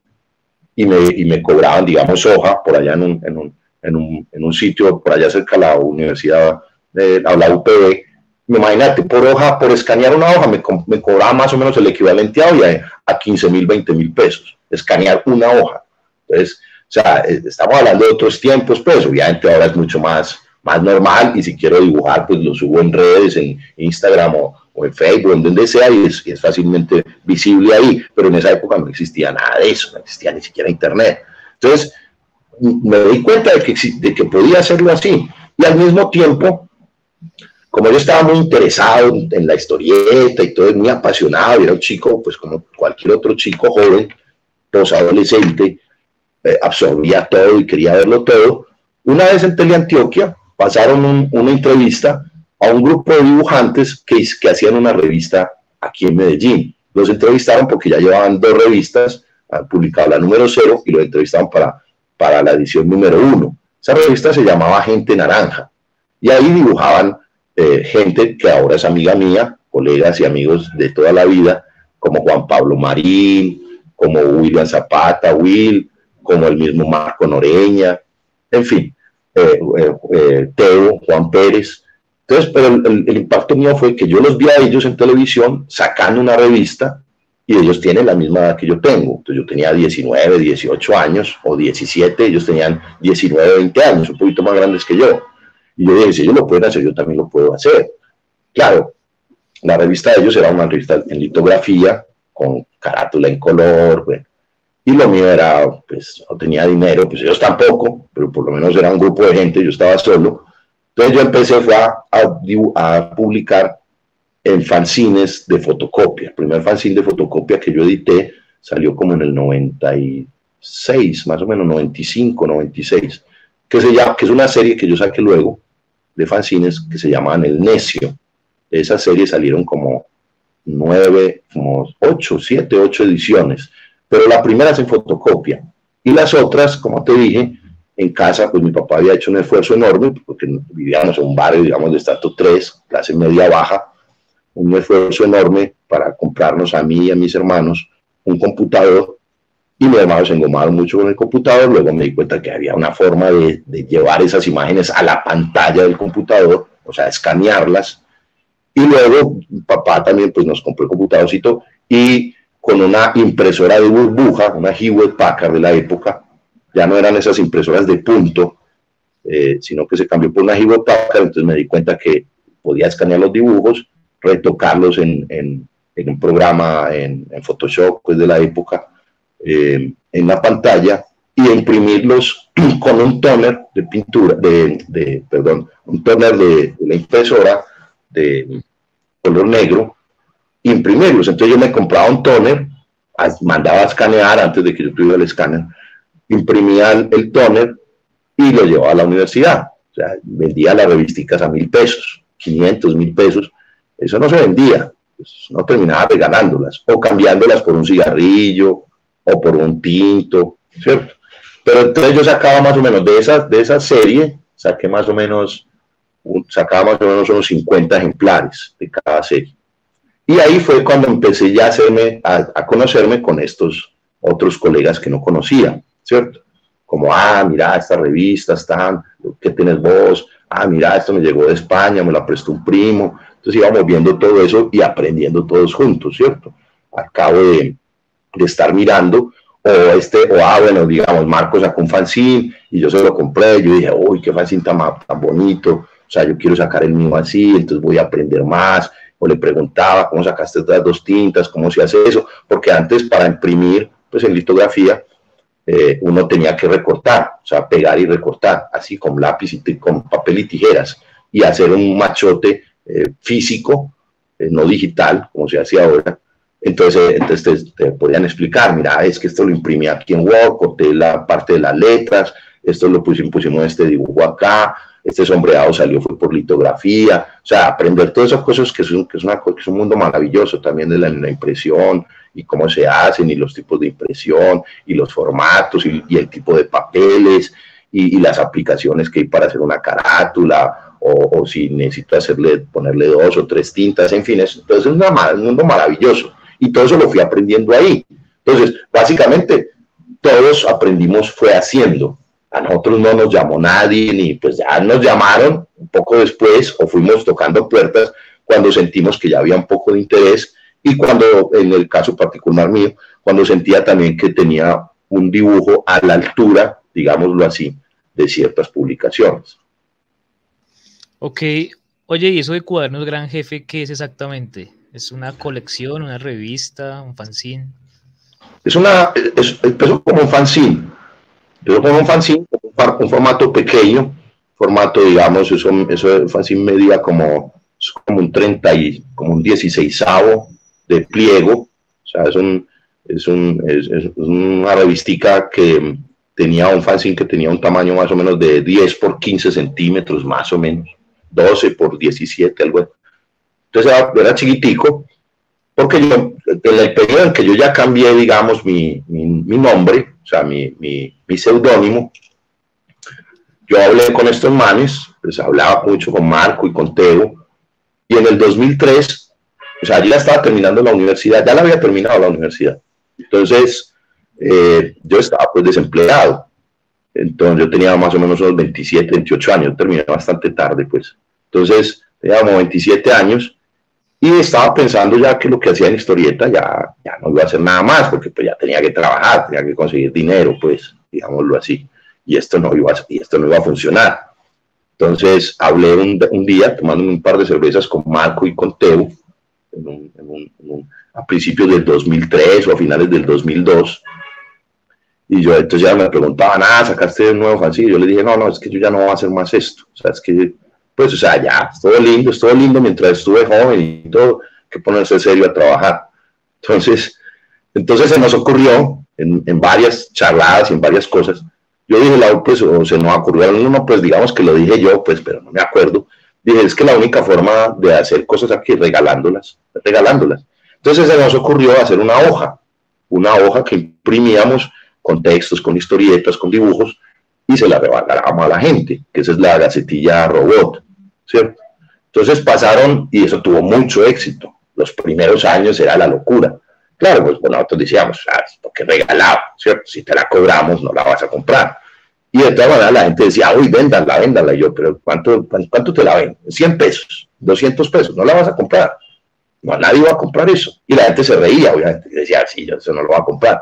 y me, y me cobraban, digamos, hoja por allá en un, en un, en un, en un sitio, por allá cerca de la universidad, de la UPB. Imagínate, por hoja, por escanear una hoja, me, me cobraba más o menos el equivalente a hoy a, a 15 mil, 20 mil pesos, escanear una hoja. Entonces, o sea, eh, estamos hablando de otros tiempos, pues obviamente ahora es mucho más, más normal y si quiero dibujar, pues lo subo en redes, en Instagram o, en Facebook, en donde sea y es, fácilmente visible ahí, pero en esa época no existía nada de eso, no existía ni siquiera Internet. Entonces, me di cuenta de que, de que podía hacerlo así y al mismo tiempo, como yo estaba muy interesado en la historieta y todo, muy apasionado, y era un chico, pues como cualquier otro chico joven, posadolescente, eh, absorbía todo y quería verlo todo. Una vez en Teleantioquia pasaron una entrevista a un grupo de dibujantes que, que hacían una revista aquí en Medellín. Los entrevistaron porque ya llevaban dos revistas, han publicado la número cero y los entrevistaron para, para la edición número uno. Esa revista se llamaba Gente Naranja y ahí dibujaban eh, gente que ahora es amiga mía, colegas y amigos de toda la vida, como Juan Pablo Marín, como William Zapata, Will, como el mismo Marco Noreña, en fin, eh, eh, eh, Teo, Juan Pérez. Entonces, pero el, impacto mío fue que yo los vi a ellos en televisión sacando una revista y ellos tienen la misma edad que yo tengo. Entonces yo tenía 19, 18 años o 17, ellos tenían 19, 20 años, un poquito más grandes que yo. Y yo dije, si ellos lo pueden hacer, yo también lo puedo hacer. Claro, la revista de ellos era una revista en litografía, con carátula en color, bueno, y lo mío era, pues no tenía dinero, pues ellos tampoco, pero por lo menos era un grupo de gente, yo estaba solo. Entonces yo empecé fue a, a, publicar en fanzines de fotocopia. El primer fanzine de fotocopia que yo edité salió como en el 96, más o menos 95, 96, que, se llama, que es una serie que yo saqué luego de fanzines que se llamaban El Necio. De esa serie salieron como nueve, como ocho, siete, ocho ediciones, pero la primera es en fotocopia. Y las otras, como te dije, en casa, pues mi papá había hecho un esfuerzo enorme, porque vivíamos en un barrio, digamos, de estrato 3, clase media baja, un esfuerzo enorme para comprarnos a mí y a mis hermanos un computador, y mis hermanos se engomaron mucho con el computador, luego me di cuenta que había una forma de, de llevar esas imágenes a la pantalla del computador, o sea, escanearlas, y luego papá también pues nos compró el computadorcito y con una impresora de burbuja, una Hewitt Packard de la época, ya no eran esas impresoras de punto, eh, sino que se cambió por una Hewitt Packard, entonces me di cuenta que podía escanear los dibujos, retocarlos en, en, en un programa en, en, Photoshop pues, de la época, eh, en la pantalla, y imprimirlos (clears throat) con un toner de pintura, de, de perdón, un toner de, de la impresora de color negro, imprimirlos. Entonces yo me compraba un toner, mandaba a escanear antes de que yo tuviera el escáner, imprimía el, toner y lo llevaba a la universidad. O sea, vendía las revisticas a mil pesos, 500 mil pesos. Eso no se vendía, pues, no terminaba regalándolas o cambiándolas por un cigarrillo o por un tinto, ¿cierto? Pero entonces yo sacaba más o menos de esa, de esa serie, saqué más o menos sacaba más o menos unos 50 ejemplares de cada serie. Y ahí fue cuando empecé ya a, hacerme, a, conocerme con estos otros colegas que no conocía, ¿cierto? Como, ah, mira, estas revistas están, ¿qué tienes vos? Ah, mira, esto me llegó de España, me la prestó un primo. Entonces íbamos viendo todo eso y aprendiendo todos juntos, ¿cierto? Acabo de, de estar mirando, o este, o ah, bueno, digamos, Marcos sacó un fanzine y yo se lo compré, yo dije, uy, qué fanzine tan, tan bonito, o sea, yo quiero sacar el mío así, entonces voy a aprender más, o le preguntaba cómo sacaste estas dos tintas, cómo se hace eso, porque antes para imprimir, pues en litografía, eh, uno tenía que recortar, o sea, pegar y recortar, así con lápiz y con papel y tijeras, y hacer un machote eh, físico, eh, no digital, como se hace ahora. Entonces, entonces te, podían explicar, mira, es que esto lo imprimí aquí en Word, corté la parte de las letras, esto lo pusimos, pusimos este dibujo acá, este sombreado salió fue por litografía, o sea, aprender todas esas cosas que es un, que es que es un mundo maravilloso también de la, impresión y cómo se hacen y los tipos de impresión y los formatos y, el tipo de papeles y, las aplicaciones que hay para hacer una carátula o, si necesito hacerle, ponerle dos o tres tintas, en fin, es, entonces es un mundo maravilloso y todo eso lo fui aprendiendo ahí. Entonces, básicamente, todos aprendimos fue haciendo, a nosotros no nos llamó nadie, ni pues ya nos llamaron un poco después o fuimos tocando puertas cuando sentimos que ya había un poco de interés y cuando, en el caso particular mío, cuando sentía también que tenía un dibujo a la altura, digámoslo así, de ciertas publicaciones. Ok, oye, ¿y eso de cuadernos gran jefe qué es exactamente? ¿Es una colección, una revista, un fanzine? Es una, es, empezó como un fanzine, yo pongo un fanzine, un formato pequeño, formato, digamos, eso, eso fanzine medía como, como un 30 y como un 16 de pliego, o sea, es, un, es, un, es, una revistica que tenía un fanzine que tenía un tamaño más o menos de 10 por 15 centímetros, más o menos, 12 por 17, algo. Entonces era chiquitico, porque yo, en el periodo en que yo ya cambié, digamos, mi, mi, mi nombre, o sea, mi, mi, seudónimo, yo hablé con estos manes, pues hablaba mucho con Marco y con Teo, y en el 2003, o sea, yo ya estaba terminando la universidad, ya la había terminado la universidad. Entonces, eh, yo estaba pues desempleado. Entonces, yo tenía más o menos unos 27, 28 años, terminé bastante tarde, pues. Entonces, tenía como 27 años y estaba pensando ya que lo que hacía en historieta ya, ya no iba a hacer nada más, porque pues ya tenía que trabajar, tenía que conseguir dinero, pues, digámoslo así, y esto no iba a, y esto no iba a funcionar. Entonces hablé un, un día tomando un par de cervezas con Marco y con Teo, a principios del 2003 o a finales del 2002, y yo entonces ya me preguntaban, ah, sacaste un nuevo fanzine, yo le dije, no, no, es que yo ya no voy a hacer más esto, o sea, es que pues, o sea, ya, todo lindo, es todo lindo mientras estuve joven y todo, que ponerse serio a trabajar. Entonces, entonces se nos ocurrió en, en varias charladas y en varias cosas, yo dije, la, pues, o se nos ocurrió uno, pues digamos que lo dije yo, pues, pero no me acuerdo. Dije, es que la única forma de hacer cosas aquí es regalándolas, regalándolas. Entonces se nos ocurrió hacer una hoja, una hoja que imprimíamos con textos, con historietas, con dibujos, y se la regalábamos a la gente, que esa es la gacetilla robot, ¿cierto? Entonces pasaron, y eso tuvo mucho éxito. Los primeros años era la locura. Claro, pues bueno, nosotros decíamos, ah, porque regalado, ¿cierto? Si te la cobramos, no la vas a comprar. Y de todas maneras la gente decía, uy, véndala, véndala. Y yo, pero ¿cuánto, ¿cuánto te la ven? 100 pesos, 200 pesos, no la vas a comprar. No, nadie va a comprar eso. Y la gente se reía, obviamente, y decía, sí, yo eso no lo voy a comprar.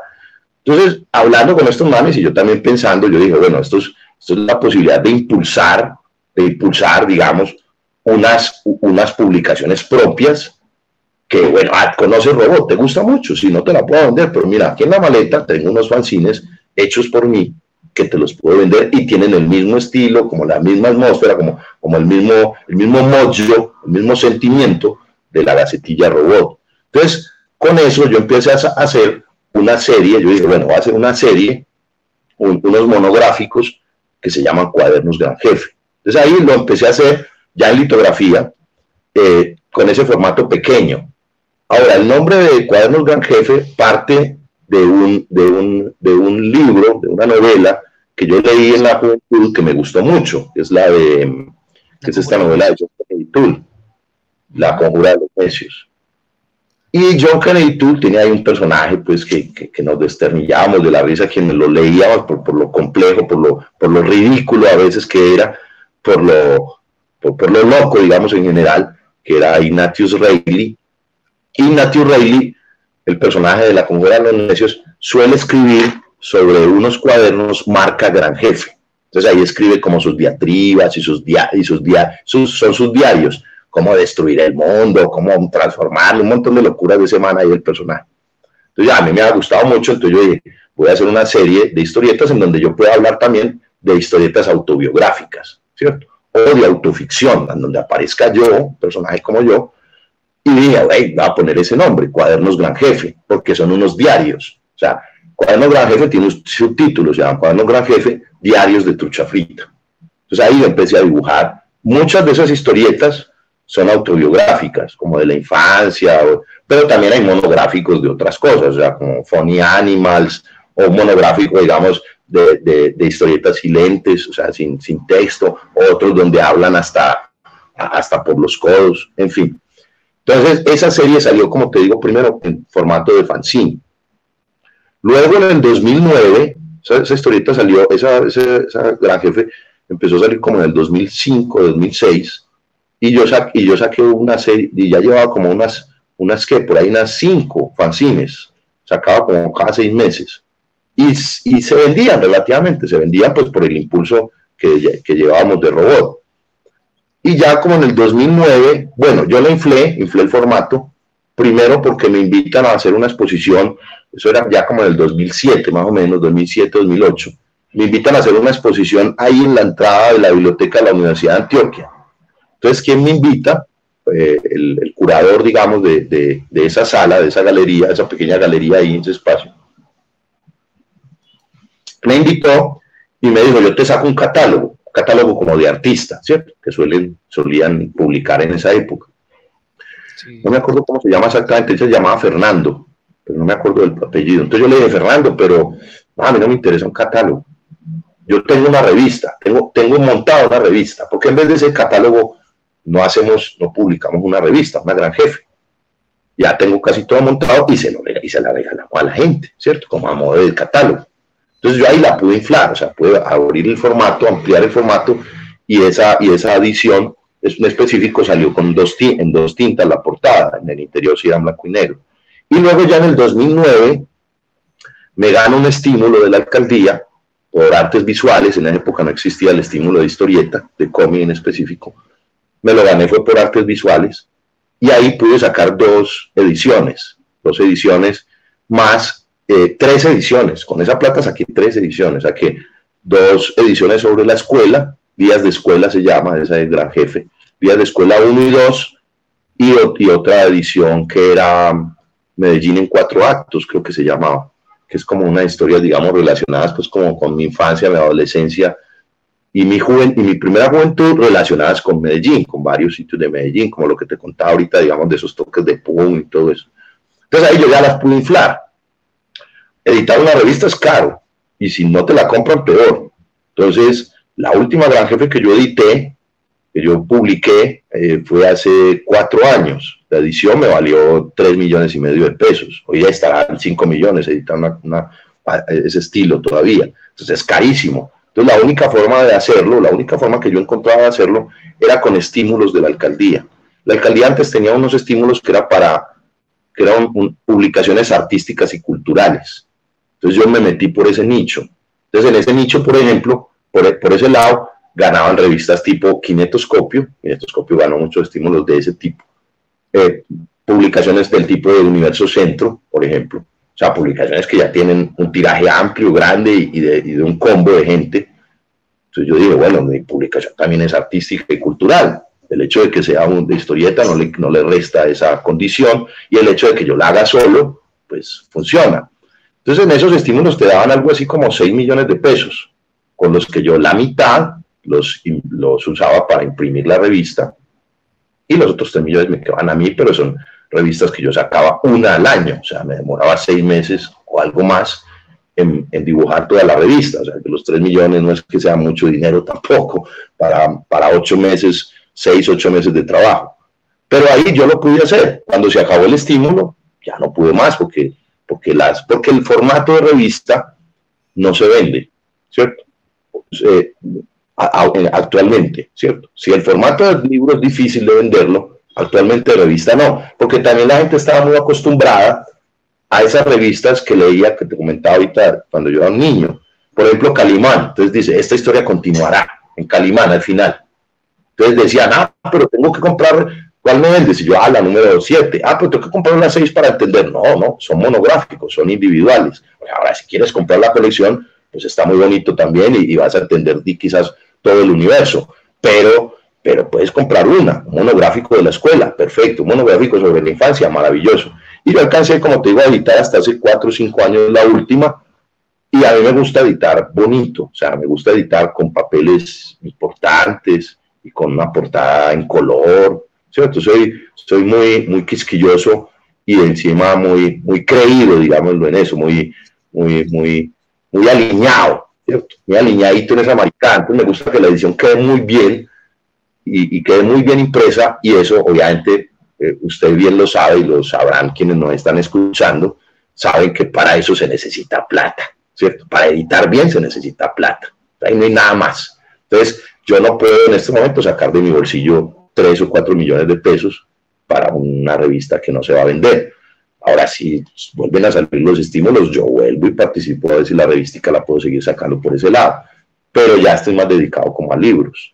Entonces, hablando con estos manes y yo también pensando, yo dije, bueno, esto es, esto es la posibilidad de impulsar, de impulsar, digamos, unas, unas publicaciones propias que, bueno, ah, conoces robot, te gusta mucho, si no te la puedo vender, pero mira, aquí en la maleta tengo unos fanzines hechos por mí que te los puedo vender y tienen el mismo estilo, como la misma atmósfera, como, como el mismo, el mismo mojo, el mismo sentimiento de la gacetilla robot. Entonces, con eso yo empecé a hacer una serie, yo dije, bueno, voy a hacer una serie, unos monográficos que se llaman Cuadernos Gran Jefe. Entonces ahí lo empecé a hacer ya en litografía, eh, con ese formato pequeño. Ahora, el nombre de Cuadernos Gran Jefe parte de un, de un, de un libro, de una novela que yo leí en la juventud que me gustó mucho, que es la de, que es esta novela de John Kennedy La conjura de los necios. Y John Kennedy Toole tenía ahí un personaje pues que, que, nos desternillábamos de la risa quienes lo leíamos por, por, lo complejo, por lo, por lo ridículo a veces que era, por lo, por, lo loco, digamos, en general, que era Ignatius Reilly, Ignatius Reilly, el personaje de la Conjura de los Necios, suele escribir sobre unos cuadernos marca Gran Jefe. Entonces ahí escribe como sus diatribas y sus, dia y sus, dia son sus diarios, cómo destruir el mundo, cómo transformarlo, un montón de locuras de semana ahí el personaje. Entonces a mí me ha gustado mucho, entonces yo dije, voy a hacer una serie de historietas en donde yo pueda hablar también de historietas autobiográficas, ¿cierto? O de autoficción, en donde aparezca yo, personaje como yo, y dije, hey, voy a poner ese nombre, Cuadernos Gran Jefe, porque son unos diarios. O sea, Cuadernos Gran Jefe tiene un subtítulo, se llama Cuadernos Gran Jefe, Diarios de Trucha Frita. Entonces ahí yo empecé a dibujar. Muchas de esas historietas son autobiográficas, como de la infancia, pero también hay monográficos de otras cosas, o sea, como Funny Animals, o monográficos, digamos, de, de, historietas silentes, o sea, sin, sin texto, otros donde hablan hasta, hasta por los codos, en fin. Entonces, esa serie salió, como te digo, primero en formato de fanzine. Luego, en el 2009, esa, historieta salió, esa, esa, gran jefe empezó a salir como en el 2005, 2006, y yo, y yo saqué una serie, y ya llevaba como unas, unas que por ahí unas cinco fanzines, sacaba como cada seis meses, y, se vendían relativamente, se vendían pues por el impulso que, que llevábamos de robot. Y ya como en el 2009, bueno, yo lo inflé, inflé el formato, primero porque me invitan a hacer una exposición, eso era ya como en el 2007, más o menos, 2007, 2008, me invitan a hacer una exposición ahí en la entrada de la biblioteca de la Universidad de Antioquia. Entonces, ¿quién me invita? Eh, el, curador, digamos, de, de, de, esa sala, de esa galería, esa pequeña galería ahí en ese espacio. Me invitó y me dijo, yo te saco un catálogo catálogo como de artista, ¿cierto? Que suelen, solían publicar en esa época. No me acuerdo cómo se llama exactamente, se llamaba Fernando, pero no me acuerdo del apellido. Entonces yo le dije, Fernando, pero a mí no me interesa un catálogo. Yo tengo una revista, tengo, tengo montado una revista, porque en vez de ese catálogo no hacemos, no publicamos una revista, una gran jefe. Ya tengo casi todo montado y se, lo, y se la regalamos a la gente, ¿cierto? Como a modo de catálogo. Entonces yo ahí la pude inflar, o sea, pude abrir el formato, ampliar el formato y esa, y esa edición es un específico salió con dos, en dos tintas la portada, en el interior sí era blanco y negro. Y luego ya en el 2009 me gano un estímulo de la alcaldía por artes visuales, en esa época no existía el estímulo de historieta, de cómic en específico, me lo gané fue por artes visuales y ahí pude sacar dos ediciones, dos ediciones más eh, tres ediciones. Con esa plata saqué tres ediciones. Saqué dos ediciones sobre la escuela Días de Escuela se llama, esa es Gran Jefe, Días de Escuela 1 y 2, y, y otra edición que era Medellín en cuatro actos, creo que se llamaba, que es como una historia, digamos, relacionadas pues como con mi infancia, mi adolescencia y mi, y mi primera juventud relacionadas con Medellín, con varios sitios de Medellín, como lo que te contaba ahorita, digamos, de esos toques de pum y todo eso. Entonces ahí yo ya las pude inflar. Editar una revista es caro y si no te la compran, peor. Entonces, la última gran jefe que yo edité, que yo publiqué, eh, fue hace cuatro años. La edición me valió tres millones y medio de pesos. Hoy ya estará 5 millones editar una, ese estilo todavía. Entonces es carísimo. Entonces la única forma de hacerlo, la única forma que yo encontraba de hacerlo era con estímulos de la alcaldía. La alcaldía antes tenía unos estímulos que, era para, que eran publicaciones artísticas y culturales. Entonces yo me metí por ese nicho. Entonces en ese nicho, por ejemplo, por, por ese lado, ganaban revistas tipo Kinetoscopio. Kinetoscopio ganó muchos estímulos de ese tipo. Eh, publicaciones del tipo de Universo Centro, por ejemplo. O sea, publicaciones que ya tienen un tiraje amplio, grande y de, un combo de gente. Entonces yo dije, bueno, mi publicación también es artística y cultural. El hecho de que sea un, de historieta no le, no le resta esa condición y el hecho de que yo la haga solo, pues funciona. Entonces en esos estímulos te daban algo así como 6 millones de pesos, con los que yo la mitad los, los usaba para imprimir la revista y los otros 3 millones me quedaban a mí, pero son revistas que yo sacaba una al año, o sea, me demoraba seis meses o algo más en, dibujar toda la revista, o sea, que los 3 millones no es que sea mucho dinero tampoco, para, para 8 meses, 6, 8 meses de trabajo. Pero ahí yo lo pude hacer, cuando se acabó el estímulo, ya no pude más, porque, porque, las, porque el formato de revista no se vende, ¿cierto? Eh, actualmente, ¿cierto? Si el formato del libro es difícil de venderlo, Actualmente revista no, porque también la gente estaba muy acostumbrada a esas revistas que leía, que te comentaba ahorita cuando yo era un niño. Por ejemplo, Calimán. Entonces dice, esta historia continuará en Calimán al final. Entonces decían, ah, pero tengo que comprar, ¿cuál me vendes? Y yo, ah, la número 7. Ah, pero tengo que comprar una 6 para entender. No, no, son monográficos, son individuales. Ahora, si quieres comprar la colección, pues está muy bonito también y, vas a entender quizás todo el universo. Pero pero puedes comprar una, un monográfico de la escuela, perfecto, un monográfico sobre la infancia, maravilloso. Y yo alcancé, como te digo, a editar hasta hace cuatro o cinco años la última, y a mí me gusta editar bonito, o sea, me gusta editar con papeles importantes y con una portada en color, ¿cierto? Soy, soy muy, muy quisquilloso y encima muy, muy creído, digámoslo en eso, muy, muy, muy, muy alineado. Muy alineadito en esa maricada. Entonces me gusta que la edición quede muy bien y, quede muy bien impresa y eso obviamente eh, usted bien lo sabe y lo sabrán quienes nos están escuchando, saben que para eso se necesita plata, ¿cierto? Para editar bien se necesita plata, ahí no hay nada más. Entonces, yo no puedo en este momento sacar de mi bolsillo 3 o 4 millones de pesos para una revista que no se va a vender. Ahora, si vuelven a salir los estímulos, yo vuelvo y participo a ver si la revística la puedo seguir sacando por ese lado. Pero ya estoy más dedicado como a libros.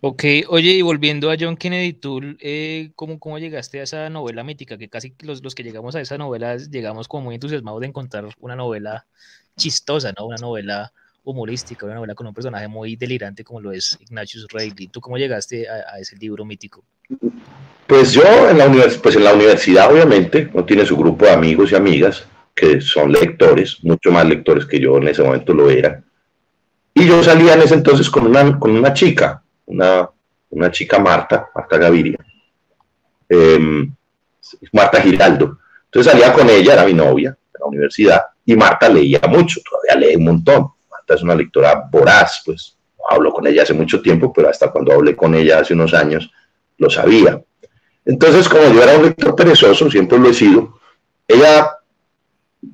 Ok, oye, y volviendo a John Kennedy Toole, eh, ¿cómo, ¿cómo, llegaste a esa novela mítica? Que casi los, los, que llegamos a esa novela llegamos como muy entusiasmados de encontrar una novela chistosa, ¿no? Una novela humorística, una novela con un personaje muy delirante como lo es Ignatius Reilly. ¿Tú cómo llegaste a, ese libro mítico? Pues yo en la, pues en la universidad, obviamente, no tiene su grupo de amigos y amigas que son lectores, mucho más lectores que yo en ese momento lo era. Y yo salía en ese entonces con una, con una chica, una, chica Marta, Marta Gaviria, em, Marta Giraldo. Entonces salía con ella, era mi novia de la universidad, y Marta leía mucho, todavía lee un montón. Es una lectora voraz, pues hablo con ella hace mucho tiempo, pero hasta cuando hablé con ella hace unos años, lo sabía. Entonces, como yo era un lector perezoso, siempre lo he sido, ella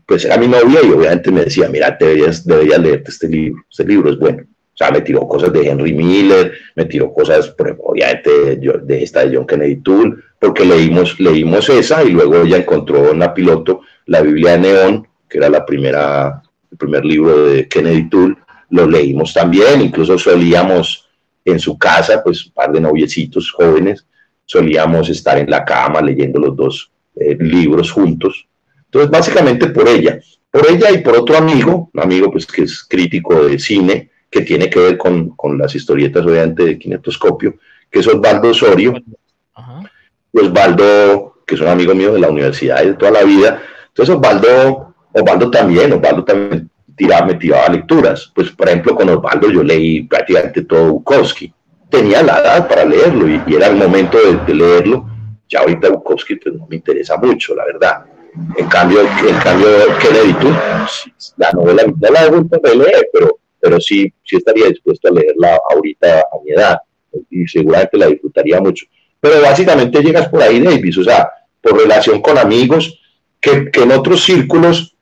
pues era mi novia y obviamente me decía, mira, deberías, deberías leerte este libro, este libro es bueno. O sea, me tiró cosas de Henry Miller, me tiró cosas, obviamente, de, esta de John Kennedy Toole, porque leímos, leímos esa y luego ella encontró en la piloto la Biblia de Neón, que era la primera, el primer libro de Kennedy Toole, lo leímos también, incluso solíamos en su casa, pues un par de noviecitos jóvenes, solíamos estar en la cama leyendo los dos eh, libros juntos. Entonces, básicamente por ella, por ella y por otro amigo, un amigo pues que es crítico de cine, que tiene que ver con, con las historietas, obviamente, de kinetoscopio, que es Osvaldo Osorio. Y Osvaldo, que es un amigo mío de la universidad y de toda la vida. Entonces, Osvaldo, Osvaldo también, Osvaldo también tiraba, me tiraba lecturas. Pues, por ejemplo, con Osvaldo yo leí prácticamente todo Bukowski. Tenía la edad para leerlo y, era el momento de, leerlo. Ya ahorita Bukowski pues, no me interesa mucho, la verdad. En cambio, en cambio Kennedy, tú, la novela no la he a leer, pero, pero sí, sí estaría dispuesto a leerla ahorita a mi edad y seguramente la disfrutaría mucho. Pero básicamente llegas por ahí, Davis, o sea, por relación con amigos, que, que en otros círculos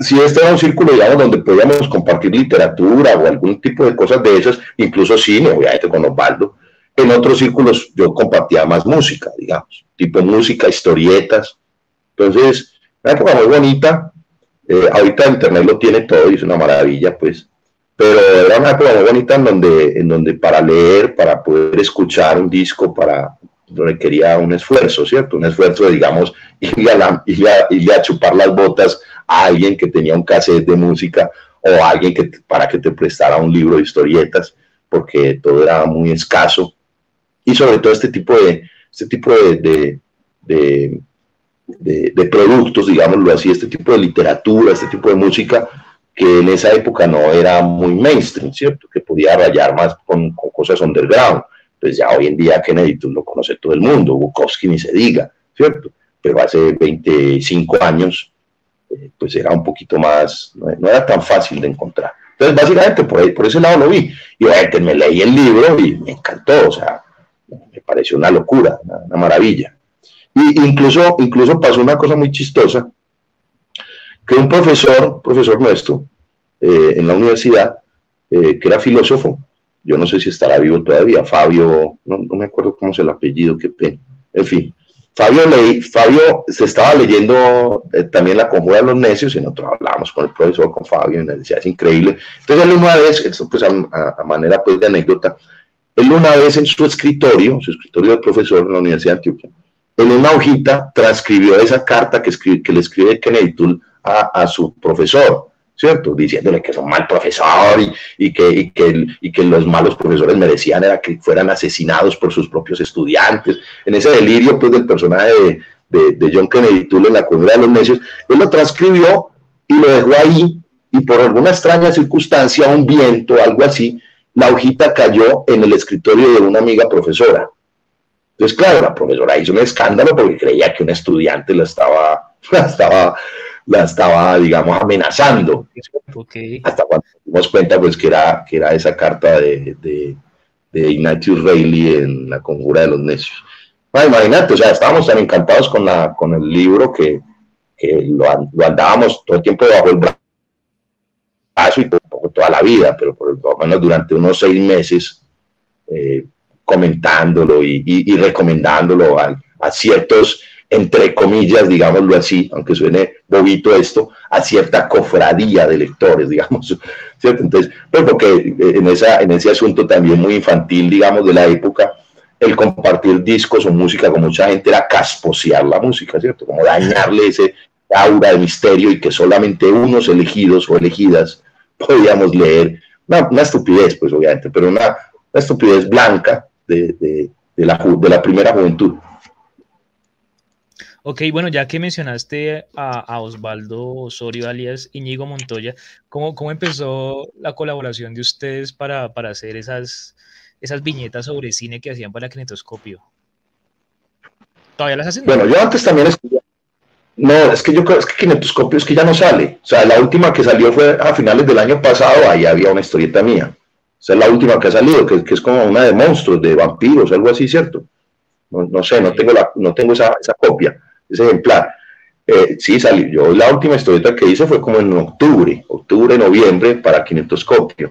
si este era un círculo, digamos, donde podíamos compartir literatura o algún tipo de cosas de esas, incluso cine, obviamente con Osvaldo, en otros círculos yo compartía más música, digamos, tipo música, historietas. Entonces, una época muy bonita. Eh, ahorita Internet lo tiene todo y es una maravilla, pues. Pero era una época muy bonita en donde, en donde para leer, para poder escuchar un disco, para requería un esfuerzo, ¿cierto? Un esfuerzo de, digamos, (laughs) ir a, ir a chupar las botas a alguien que tenía un cassette de música o a alguien que, para que te prestara un libro de historietas, porque todo era muy escaso. Y sobre todo este tipo de, este tipo de, de, de, productos, digámoslo así, este tipo de literatura, este tipo de música, que en esa época no era muy mainstream, ¿cierto? Que podía rayar más con, con cosas underground. Pues ya hoy en día Kennedy tú lo conoce todo el mundo, Bukowski ni se diga, ¿cierto? Pero hace 25 años pues era un poquito más, no, era tan fácil de encontrar. Entonces, básicamente, por, por ese lado lo vi. Y obviamente me leí el libro y me encantó, o sea, me pareció una locura, una, maravilla. Y incluso, incluso pasó una cosa muy chistosa, que un profesor, profesor nuestro, eh, en la universidad, eh, que era filósofo, yo no sé si estará vivo todavía, Fabio, no, no me acuerdo cómo es el apellido, qué pena, en fin, Fabio, leí, Fabio se estaba leyendo eh, también La Conjura de los Necios y nosotros hablábamos con el profesor, con Fabio, y nos decía, es increíble. Entonces él una vez, esto pues a, manera pues de anécdota, él una vez en su escritorio, su escritorio de profesor en la Universidad de Antioquia, en una hojita transcribió esa carta que, escribe, que le escribe Kennedy a su profesor. ¿Cierto? Diciéndole que es un mal profesor y, que, y, que, los malos profesores merecían era que fueran asesinados por sus propios estudiantes. En ese delirio pues, del personaje de, John Kennedy Toole en la cumbre de los necios, él lo transcribió y lo dejó ahí y por alguna extraña circunstancia, un viento, algo así, la hojita cayó en el escritorio de una amiga profesora. Entonces, claro, la profesora hizo un escándalo porque creía que un estudiante la estaba, (laughs) la estaba la estaba, digamos, amenazando. Hasta cuando nos dimos cuenta, pues, que era, que era esa carta de, de, de Ignatius Reilly en La Conjura de los Necios. imagínate, o sea, estábamos tan encantados con, la, con el libro que, que lo, lo, andábamos todo el tiempo bajo el brazo y toda la vida, pero por lo menos durante unos seis meses eh, comentándolo y, y, y recomendándolo a, a ciertos entre comillas, digámoslo así, aunque suene bobito esto, a cierta cofradía de lectores, (laughs) digamos, ¿cierto? Entonces, pues porque eh, en, esa, en ese asunto también muy infantil, digamos, de la época, el compartir discos o música con mucha gente era casposear la música, ¿cierto? Como dañarle ese aura de misterio y que solamente unos elegidos o elegidas podíamos leer. Una, estupidez, pues obviamente, pero una, estupidez blanca de, de, de, la, de la primera juventud. Ok, bueno, ya que mencionaste a, Osvaldo Osorio alias Iñigo Montoya, ¿cómo, ¿cómo, empezó la colaboración de ustedes para, para, hacer esas, esas viñetas sobre cine que hacían para Kinetoscopio? ¿Todavía las hacen? Bueno, yo antes también. No, es que yo creo es que Kinetoscopio es que ya no sale. O sea, la última que salió fue a finales del año pasado, ahí había una historieta mía. Esa es la última que ha salido, que, que es como una de monstruos, de vampiros, algo así, ¿cierto? No, no sé, no tengo, la, no tengo esa, esa copia ese ejemplar. Eh, sí, salió. Yo la última historieta que hice fue como en octubre, octubre, noviembre, para Kinetoscopio.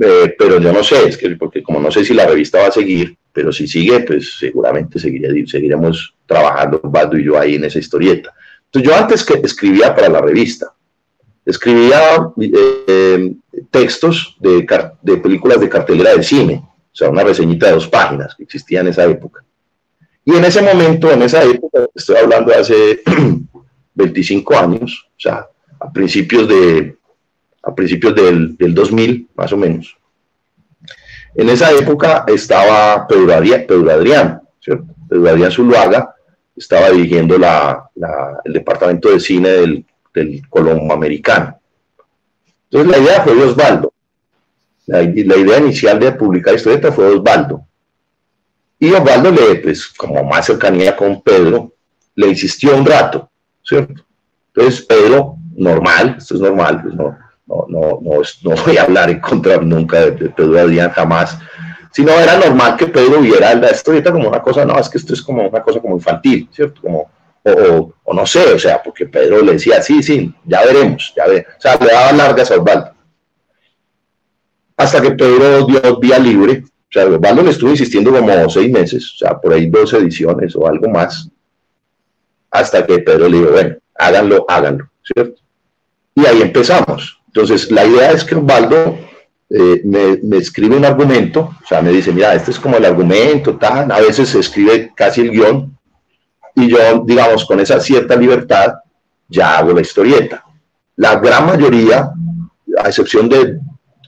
Eh, pero yo no sé, es que porque como no sé si la revista va a seguir, pero si sigue, pues seguramente seguiremos trabajando, Baldo y yo ahí en esa historieta. Entonces yo antes que escribía para la revista, escribía eh, textos de, de películas de cartelera de cine, o sea, una reseñita de dos páginas que existía en esa época. Y en ese momento, en esa época, estoy hablando de hace (clears throat) 25 años, o sea, a principios de, a principios del, del 2000, más o menos. En esa época estaba Pedro Adrián, Pedro Adrián, ¿cierto? Pedro Adrián Zuluaga estaba dirigiendo la, el departamento de cine del, del Colombo Americano. Entonces la idea fue de Osvaldo. La, la, idea inicial de publicar historieta fue Osvaldo. Y Osvaldo le, pues, como más cercanía con Pedro, le insistió un rato, ¿cierto? Entonces Pedro, normal, esto es normal, pues no, no, no, no, voy a hablar en contra nunca de, Pedro Adrián, jamás, sino era normal que Pedro viera la historieta como una cosa, no, es que esto es como una cosa como infantil, ¿cierto? Como, o, o, no sé, o sea, porque Pedro le decía, sí, sí, ya veremos, ya ve, o sea, le daba largas a Osvaldo. Hasta que Pedro dio día libre, o sea, Osvaldo le estuvo insistiendo como seis meses, o sea, por ahí dos ediciones o algo más, hasta que Pedro le dijo, bueno, háganlo, háganlo, ¿cierto? Y ahí empezamos. Entonces, la idea es que Osvaldo eh, me, me, escribe un argumento, o sea, me dice, mira, este es como el argumento, tal, a veces se escribe casi el guion, y yo, digamos, con esa cierta libertad, ya hago la historieta. La gran mayoría, a excepción de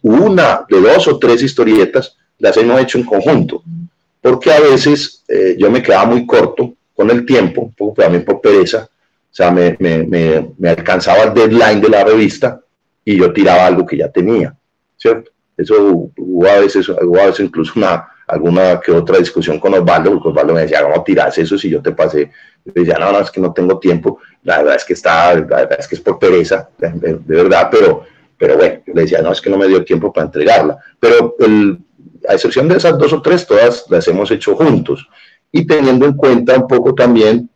una, de dos o tres historietas, las hemos hecho en conjunto, porque a veces eh, yo me quedaba muy corto con el tiempo, poco también por pereza, o sea, me, me, me, me alcanzaba el deadline de la revista y yo tiraba algo que ya tenía, ¿cierto? Eso hubo a veces, hubo a veces incluso una, alguna que otra discusión con Osvaldo, porque Osvaldo me decía, ¿cómo tiras eso si yo te pasé? Y decía, no, no, es que no tengo tiempo, la verdad es que está, la verdad es que es por pereza, de, verdad, pero, pero bueno, yo le decía, no, es que no me dio tiempo para entregarla. Pero el, a excepción de esas dos o tres, todas las hemos hecho juntos. Y teniendo en cuenta un poco también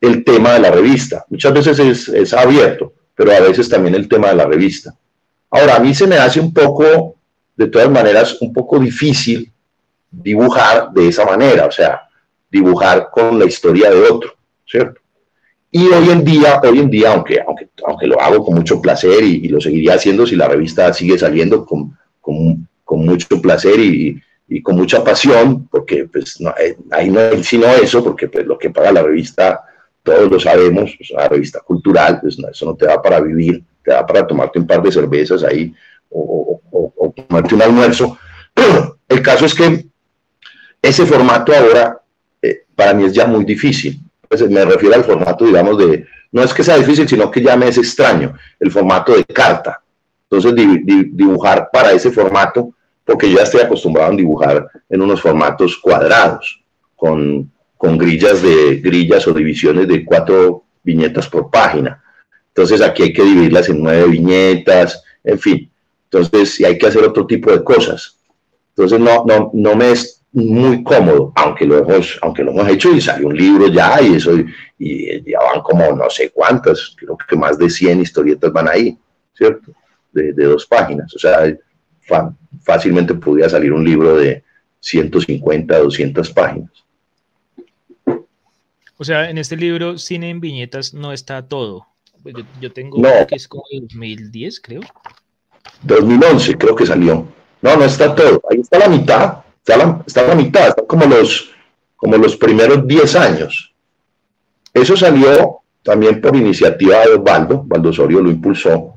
el tema de la revista. Muchas veces es, es abierto, pero a veces también el tema de la revista. Ahora, a mí se me hace un poco, de todas maneras, un poco difícil dibujar de esa manera, o sea, dibujar con la historia de otro, ¿cierto? Y hoy en día, hoy en día, aunque, aunque, aunque lo hago con mucho placer y, lo seguiría haciendo si la revista sigue saliendo con, con, con mucho placer y, y, con mucha pasión, porque pues no, eh, ahí no hay sino eso, porque pues lo que paga la revista, todos lo sabemos, es una revista cultural, pues eso no te da para vivir, te da para tomarte un par de cervezas ahí o, o, o tomarte un almuerzo. (clears throat) El caso es que ese formato ahora eh, para mí es ya muy difícil. Pues, me refiero al formato, digamos, de, no es que sea difícil, sino que ya me es extraño, el formato de carta. Entonces, dibujar para ese formato, porque ya estoy acostumbrado a dibujar en unos formatos cuadrados, con, con grillas, de, grillas o divisiones de cuatro viñetas por página. Entonces, aquí hay que dividirlas en nueve viñetas, en fin. Entonces, si hay que hacer otro tipo de cosas. Entonces, no, no, no me es muy cómodo, aunque lo hemos, aunque lo hemos hecho y salió un libro ya y eso, y, ya van como no sé cuántas, creo que más de 100 historietas van ahí, ¿cierto? De, dos páginas, o sea, fácilmente podría salir un libro de 150, 200 páginas. O sea, en este libro, Cine en Viñetas, no está todo. Pues yo, tengo no. que es como 2010, creo. 2011 creo que salió. No, no está todo. Ahí está la mitad Está la, está la mitad, está como los, como los primeros 10 años. Eso salió también por iniciativa de Osvaldo, Osvaldo Osorio lo impulsó,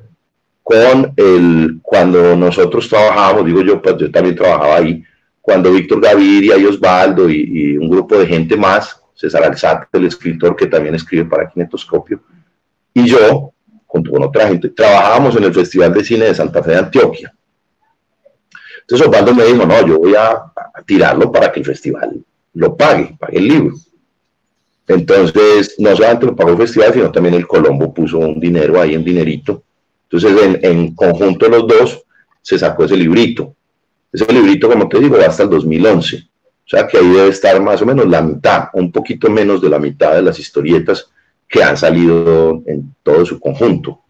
con el, cuando nosotros trabajábamos, digo yo, pues yo también trabajaba ahí, cuando Víctor Gaviria y Osvaldo y, un grupo de gente más, César Alzate, el escritor que también escribe para Kinetoscopio, y yo, junto con otra gente, trabajábamos en el Festival de Cine de Santa Fe de Antioquia. Entonces Osvaldo me dijo, no, yo voy a, tirarlo para que el festival lo pague, pague el libro. Entonces, no solamente lo pagó el festival, sino también el Colombo puso un dinero ahí en dinerito. Entonces, en, conjunto los dos, se sacó ese librito. Ese librito, como te digo, va hasta el 2011. O sea que ahí debe estar más o menos la mitad, un poquito menos de la mitad de las historietas que han salido en todo su conjunto.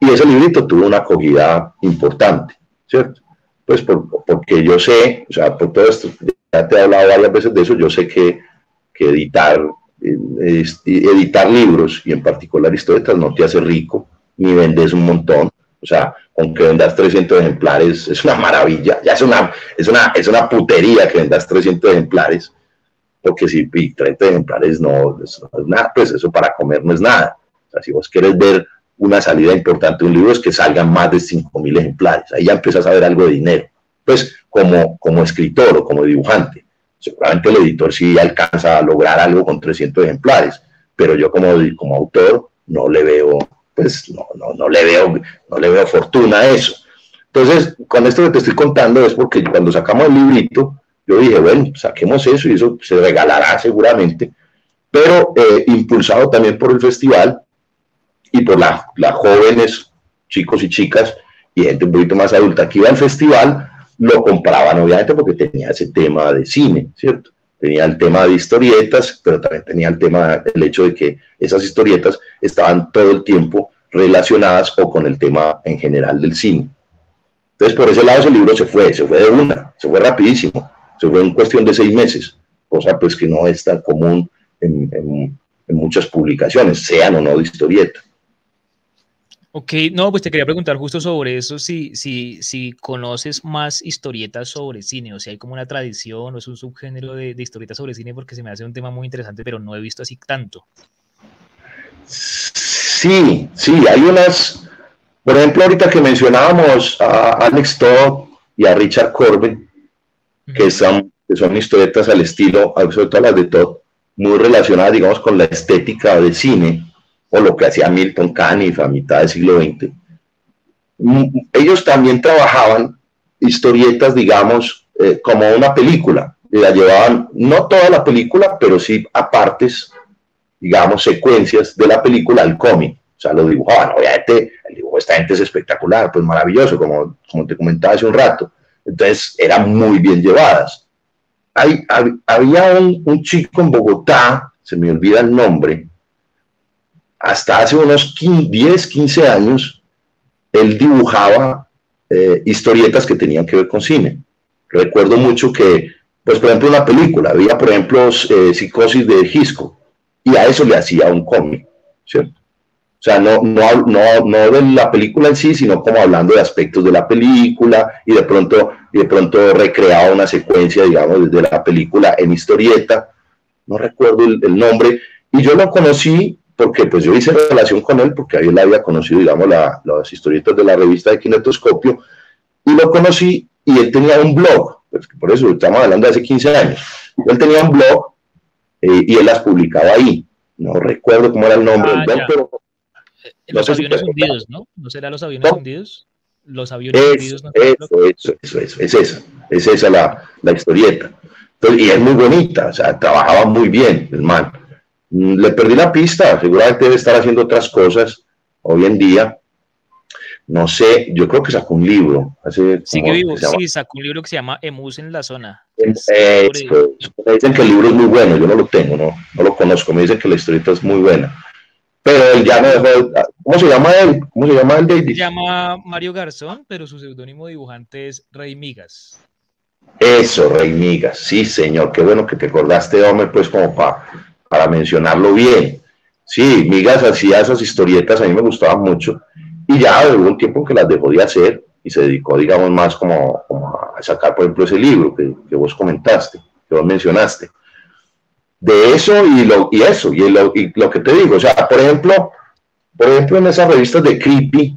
Y ese librito tuvo una acogida importante, ¿cierto? pues porque yo sé, o sea, por todo esto, ya te he hablado varias veces de eso, yo sé que, que editar, eh, editar libros y en particular historietas no te hace rico, ni vendes un montón, o sea, aunque vendas 300 ejemplares, es una maravilla, ya es una, es una, es una putería que vendas 300 ejemplares, porque si 30 ejemplares no, no es nada, pues eso para comer no es nada. O sea, si vos quieres ver una salida importante de un libro es que salgan más de 5.000 ejemplares. Ahí ya empiezas a ver algo de dinero. Pues como, como escritor o como dibujante. Seguramente el editor sí alcanza a lograr algo con 300 ejemplares, pero yo como, como autor no le veo, pues no, no, no, le veo, no le veo fortuna a eso. Entonces, con esto que te estoy contando es porque cuando sacamos el librito, yo dije, bueno, saquemos eso y eso se regalará seguramente, pero eh, impulsado también por el festival y por las jóvenes, chicos y chicas y gente un poquito más adulta que iba al festival, lo compraban obviamente porque tenía ese tema de cine, ¿cierto? Tenía el tema de historietas, pero también tenía el tema, el hecho de que esas historietas estaban todo el tiempo relacionadas o con el tema en general del cine. Entonces, por ese lado, ese libro se fue, se fue de una, se fue rapidísimo, se fue en cuestión de seis meses, cosa pues que no es tan común en, en muchas publicaciones, sean o no de historieta. Ok, no, pues te quería preguntar justo sobre eso, si, si, si conoces más historietas sobre cine, o si hay como una tradición o es un subgénero de, de, historietas sobre cine, porque se me hace un tema muy interesante, pero no he visto así tanto. Sí, sí, hay unas, por ejemplo, ahorita que mencionábamos a Alex Todd y a Richard Corbin, que son, que son historietas al estilo, sobre todo las de Todd, muy relacionadas, digamos, con la estética del cine o lo que hacía Milton Caniff a mitad del siglo XX, mm, ellos también trabajaban historietas, digamos, eh, como una película. La llevaban, no toda la película, pero sí a partes, digamos, secuencias de la película al cómic. O sea, lo dibujaban. Obviamente, el dibujo de esta gente es espectacular, pues maravilloso, como, como te comentaba hace un rato. Entonces, eran muy bien llevadas. Hay, había un chico en Bogotá, se me olvida el nombre, hasta hace unos 10, 15 años, él dibujaba eh, historietas que tenían que ver con cine. Recuerdo mucho que, pues por ejemplo, una película, había por ejemplo eh, Psicosis de Gisco, y a eso le hacía un cómic, ¿cierto? O sea, no, no, no, no de la película en sí, sino como hablando de aspectos de la película y de pronto, de pronto recreaba una secuencia, digamos, de la película en historieta. No recuerdo el, el nombre. Y yo lo conocí porque pues yo hice relación con él, porque ahí él había conocido, digamos, la, las historietas de la revista de Kinetoscopio, y lo conocí, y él tenía un blog, pues, por eso estamos hablando de hace 15 años, él tenía un blog, eh, y él las publicaba ahí, no recuerdo cómo era el nombre del Ah, blog, ya. pero... Eh, No Los sé aviones hundidos, ¿no? ¿No será los aviones ¿No? hundidos? Los aviones hundidos, ¿no? eso, eso, eso, eso, es esa, es esa la, la historieta. Entonces, y es muy bonita, o sea, trabajaba muy bien el man. Le perdí la pista, seguramente debe estar haciendo otras cosas hoy en día. No sé, yo creo que sacó un libro. Hace Sigue vivo, se sí, sacó un libro que se llama Emus en la zona. Eh, Es sobre- eso, eso. Me dicen que el libro es muy bueno, yo no lo tengo, no, no lo conozco. Me dicen que la historieta es muy buena. Pero él ya me dejó. ¿Cómo se llama él? ¿Cómo se llama él, Se David? llama Mario Garzón, pero su seudónimo dibujante es Rey Migas. Eso, Rey Migas. Sí, señor, qué bueno que te acordaste, hombre, pues como pa- para mencionarlo bien. Sí, Migas hacía esas historietas, a mí me gustaban mucho. Y ya hubo un tiempo que las dejó de hacer y se dedicó, digamos, más como, como a sacar, por ejemplo, ese libro que, que vos comentaste, que vos mencionaste. De eso y, lo, y eso, y lo, y lo que te digo, o sea, por ejemplo, por ejemplo, en esas revistas de Creepy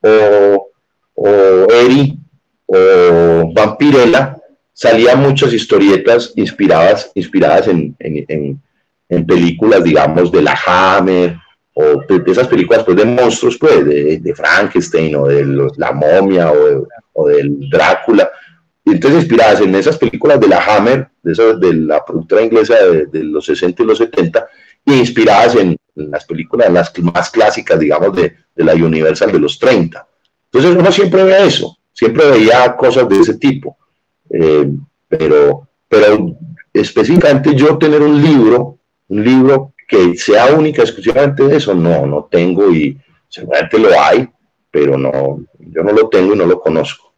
o, o Eri o Vampirella, salían muchas historietas inspiradas, inspiradas en, en películas, digamos, de la Hammer, o de, esas películas pues, de monstruos, pues, de, de Frankenstein, o de los- la momia, o, de- o del Drácula. Y entonces inspiradas en esas películas de la Hammer, de, esas, de la productora inglesa de, de los 60 y los 70, y inspiradas en, en las películas las más clásicas, digamos, de, de la Universal de los 30. Entonces uno siempre ve eso, siempre veía cosas de ese tipo. Eh, pero, pero específicamente yo tener un libro, un libro que sea única exclusivamente de eso, no, no tengo y seguramente lo hay, pero no, yo no lo tengo y no lo conozco.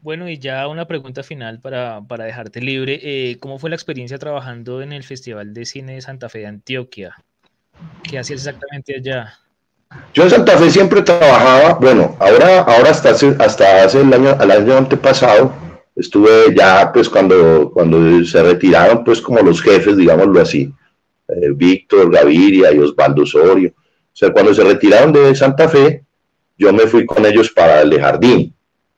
Bueno, y ya una pregunta final para, para dejarte libre. Eh, ¿Cómo fue la experiencia trabajando en el Festival de Cine de Santa Fe de Antioquia? ¿Qué hacías exactamente allá? Yo en Santa Fe siempre trabajaba, bueno, ahora, ahora hasta hace, hasta hace el año, el año antepasado, estuve ya pues cuando, cuando se retiraron pues como los jefes, digámoslo así, eh, Víctor Gaviria y Osvaldo Osorio. O sea, cuando se retiraron de Santa Fe, yo me fui con ellos para el Jardín,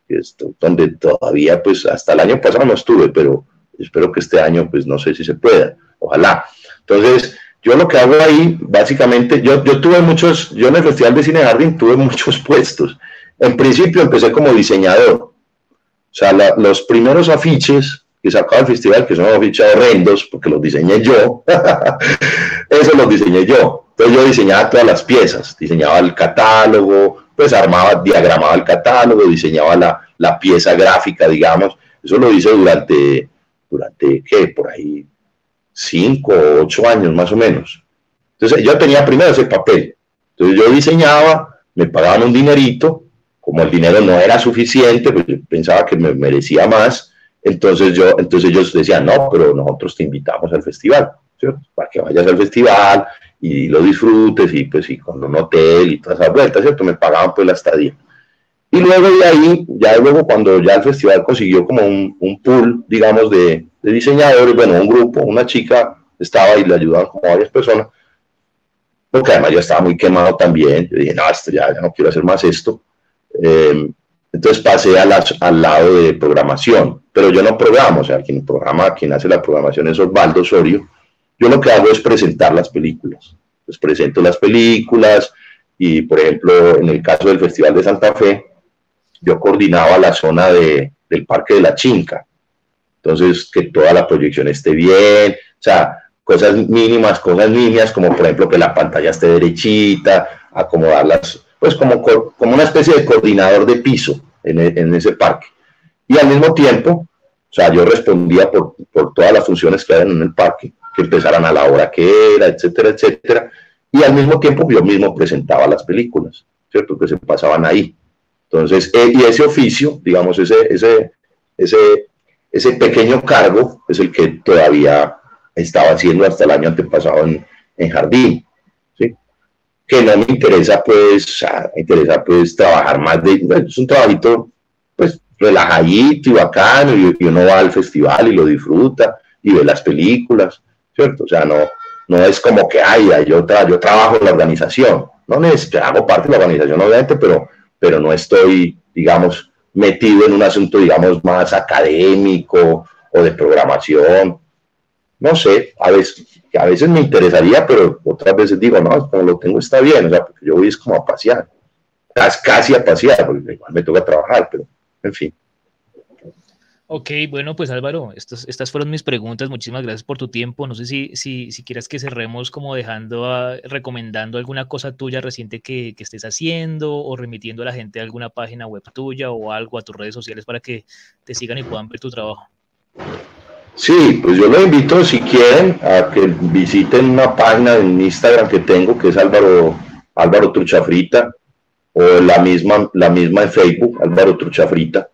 esto, donde todavía, pues hasta el año pasado no estuve, pero espero que este año, pues no sé si se pueda, ojalá. Entonces, yo lo que hago ahí, básicamente, yo, yo tuve muchos, yo en el Festival de Cine Jardín tuve muchos (laughs) puestos. En principio empecé como diseñador. O sea, los primeros afiches que sacaba el festival, que son afiches horrendos, porque los diseñé yo, (laughs) eso los diseñé yo. Entonces yo diseñaba todas las piezas, diseñaba el catálogo, pues armaba, diagramaba el catálogo, diseñaba la, la pieza gráfica, digamos. Eso lo hice durante, durante, ¿qué? Por ahí cinco o ocho años más o menos. Entonces yo tenía primero ese papel. Entonces yo diseñaba, me pagaban un dinerito, como el dinero no era suficiente, pues pensaba que me merecía más, entonces yo, entonces ellos decían, no, pero nosotros te invitamos al festival, ¿cierto? Para que vayas al festival y lo disfrutes y pues y con un hotel y todas esas vueltas, ¿cierto? Me pagaban pues la estadía. Y luego de ahí, ya luego cuando ya el festival consiguió como un, un pool, digamos, de, de diseñadores, bueno, un grupo, una chica estaba y le ayudaban como varias personas, porque además yo estaba muy quemado también, yo dije, no, esto ya, ya no quiero hacer más esto. Eh, entonces pasé al lado de programación, pero yo no programo, o sea, quien programa, quien hace la programación es Osvaldo Osorio. Yo lo que hago es presentar las películas. Les presento las películas y, por ejemplo, en el caso del Festival de Santa Fe, yo coordinaba la zona de, del Parque de la Chinca. Entonces, que toda la proyección esté bien, o sea, cosas mínimas, cosas niñas, como por ejemplo que la pantalla esté derechita, acomodarlas, pues como, como una especie de coordinador de piso en, e, en ese parque. Y al mismo tiempo, o sea, yo respondía por, por todas las funciones que hay en el parque, que empezaran a la hora que era, etcétera, etcétera. Y al mismo tiempo yo mismo presentaba las películas, ¿cierto? Que se pasaban ahí. Entonces, e, y ese oficio, digamos, ese, ese, ese, ese pequeño cargo es el que todavía estaba haciendo hasta el año antepasado en, en Jardín. Que no me interesa, pues, me interesa, pues, trabajar más de, es un trabajito, pues, relajadito y bacano, y, uno va al festival y lo disfruta, y ve las películas, ¿cierto? O sea, no, no es como que, ay, yo, yo trabajo en la organización, no necesito, hago parte de la organización, obviamente, pero pero no estoy, digamos, metido en un asunto, digamos, más académico o de programación. No sé, a veces, a veces me interesaría, pero otras veces digo, no, como lo tengo está bien, o sea, porque yo voy es como a pasear, casi a pasear, porque igual me toca trabajar, pero en fin. Ok, bueno, pues Álvaro, estas fueron mis preguntas. Muchísimas gracias por tu tiempo. No sé si, si, si quieras que cerremos como dejando, recomendando alguna cosa tuya reciente que, que, estés haciendo o remitiendo a la gente a alguna página web tuya o algo a tus redes sociales para que te sigan y puedan ver tu trabajo. Sí, pues yo los invito si quieren a que visiten una página en Instagram que tengo que es Álvaro, Álvaro Truchafrita o la misma, la misma en Facebook, Álvaro Truchafrita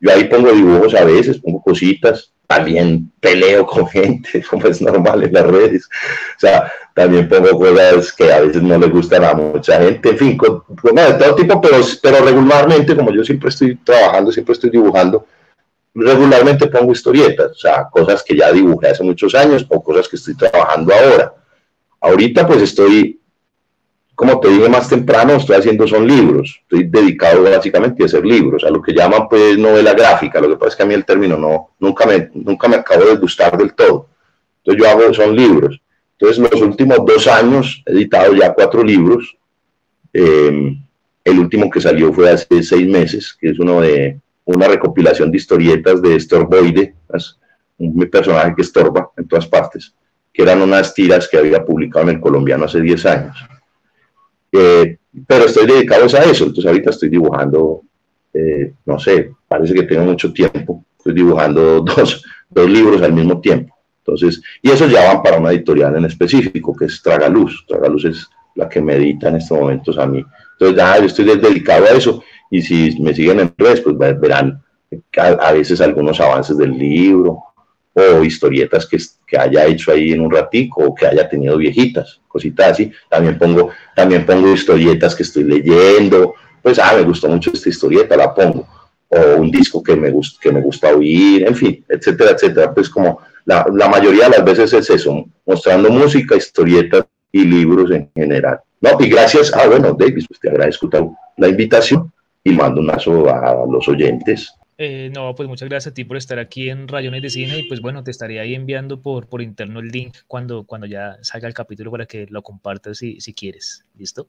yo ahí pongo dibujos a veces, pongo cositas, también peleo con (laughs) gente, como es normal en las redes. O sea, también pongo cosas que a veces no le gustan a mucha gente, en fin, con, de todo tipo, pero regularmente, como yo siempre estoy trabajando, siempre estoy dibujando, regularmente pongo historietas, o sea, cosas que ya dibujé hace muchos años o cosas que estoy trabajando ahora. Ahorita pues estoy como te dije más temprano, estoy haciendo son libros. Estoy dedicado básicamente a hacer libros, a lo que llaman pues novela gráfica. Lo que pasa es que a mí el término no, nunca me, nunca me acabo de gustar del todo. Entonces yo hago, son libros. Entonces los últimos dos años he editado ya cuatro libros. Eh, el último que salió fue hace seis meses, que es uno de una recopilación de historietas de Estorboide, un personaje que estorba en todas partes, que eran unas tiras que había publicado en el colombiano hace diez años. Eh, pero estoy dedicado a eso, entonces ahorita estoy dibujando, eh, no sé, parece que tengo mucho tiempo, estoy dibujando (laughs) dos, dos libros al mismo tiempo. Entonces, y esos ya van para una editorial en específico, que es Tragaluz. Tragaluz es la que me edita en estos momentos a mí. Entonces, ya yo estoy dedicado a eso. Y si me siguen en redes, pues verán a, veces algunos avances del libro o historietas que, que haya hecho ahí en un ratico o que haya tenido viejitas cositas así. También pongo, también pongo historietas que estoy leyendo. Pues, ah, me gustó mucho esta historieta, la pongo. O un disco que me, gusta, que me gusta oír, en fin, etcétera, etcétera. Pues como la, la mayoría de las veces es eso, mostrando música, historietas y libros en general. No, y gracias, ah, bueno, Davis, pues te agradezco la invitación y mando un abrazo a los oyentes. Eh, no, pues muchas gracias a ti por estar aquí en Rayones de Cine y pues bueno, te estaría ahí enviando por, por interno el link cuando, cuando ya salga el capítulo para que lo compartas si, si quieres. ¿Listo?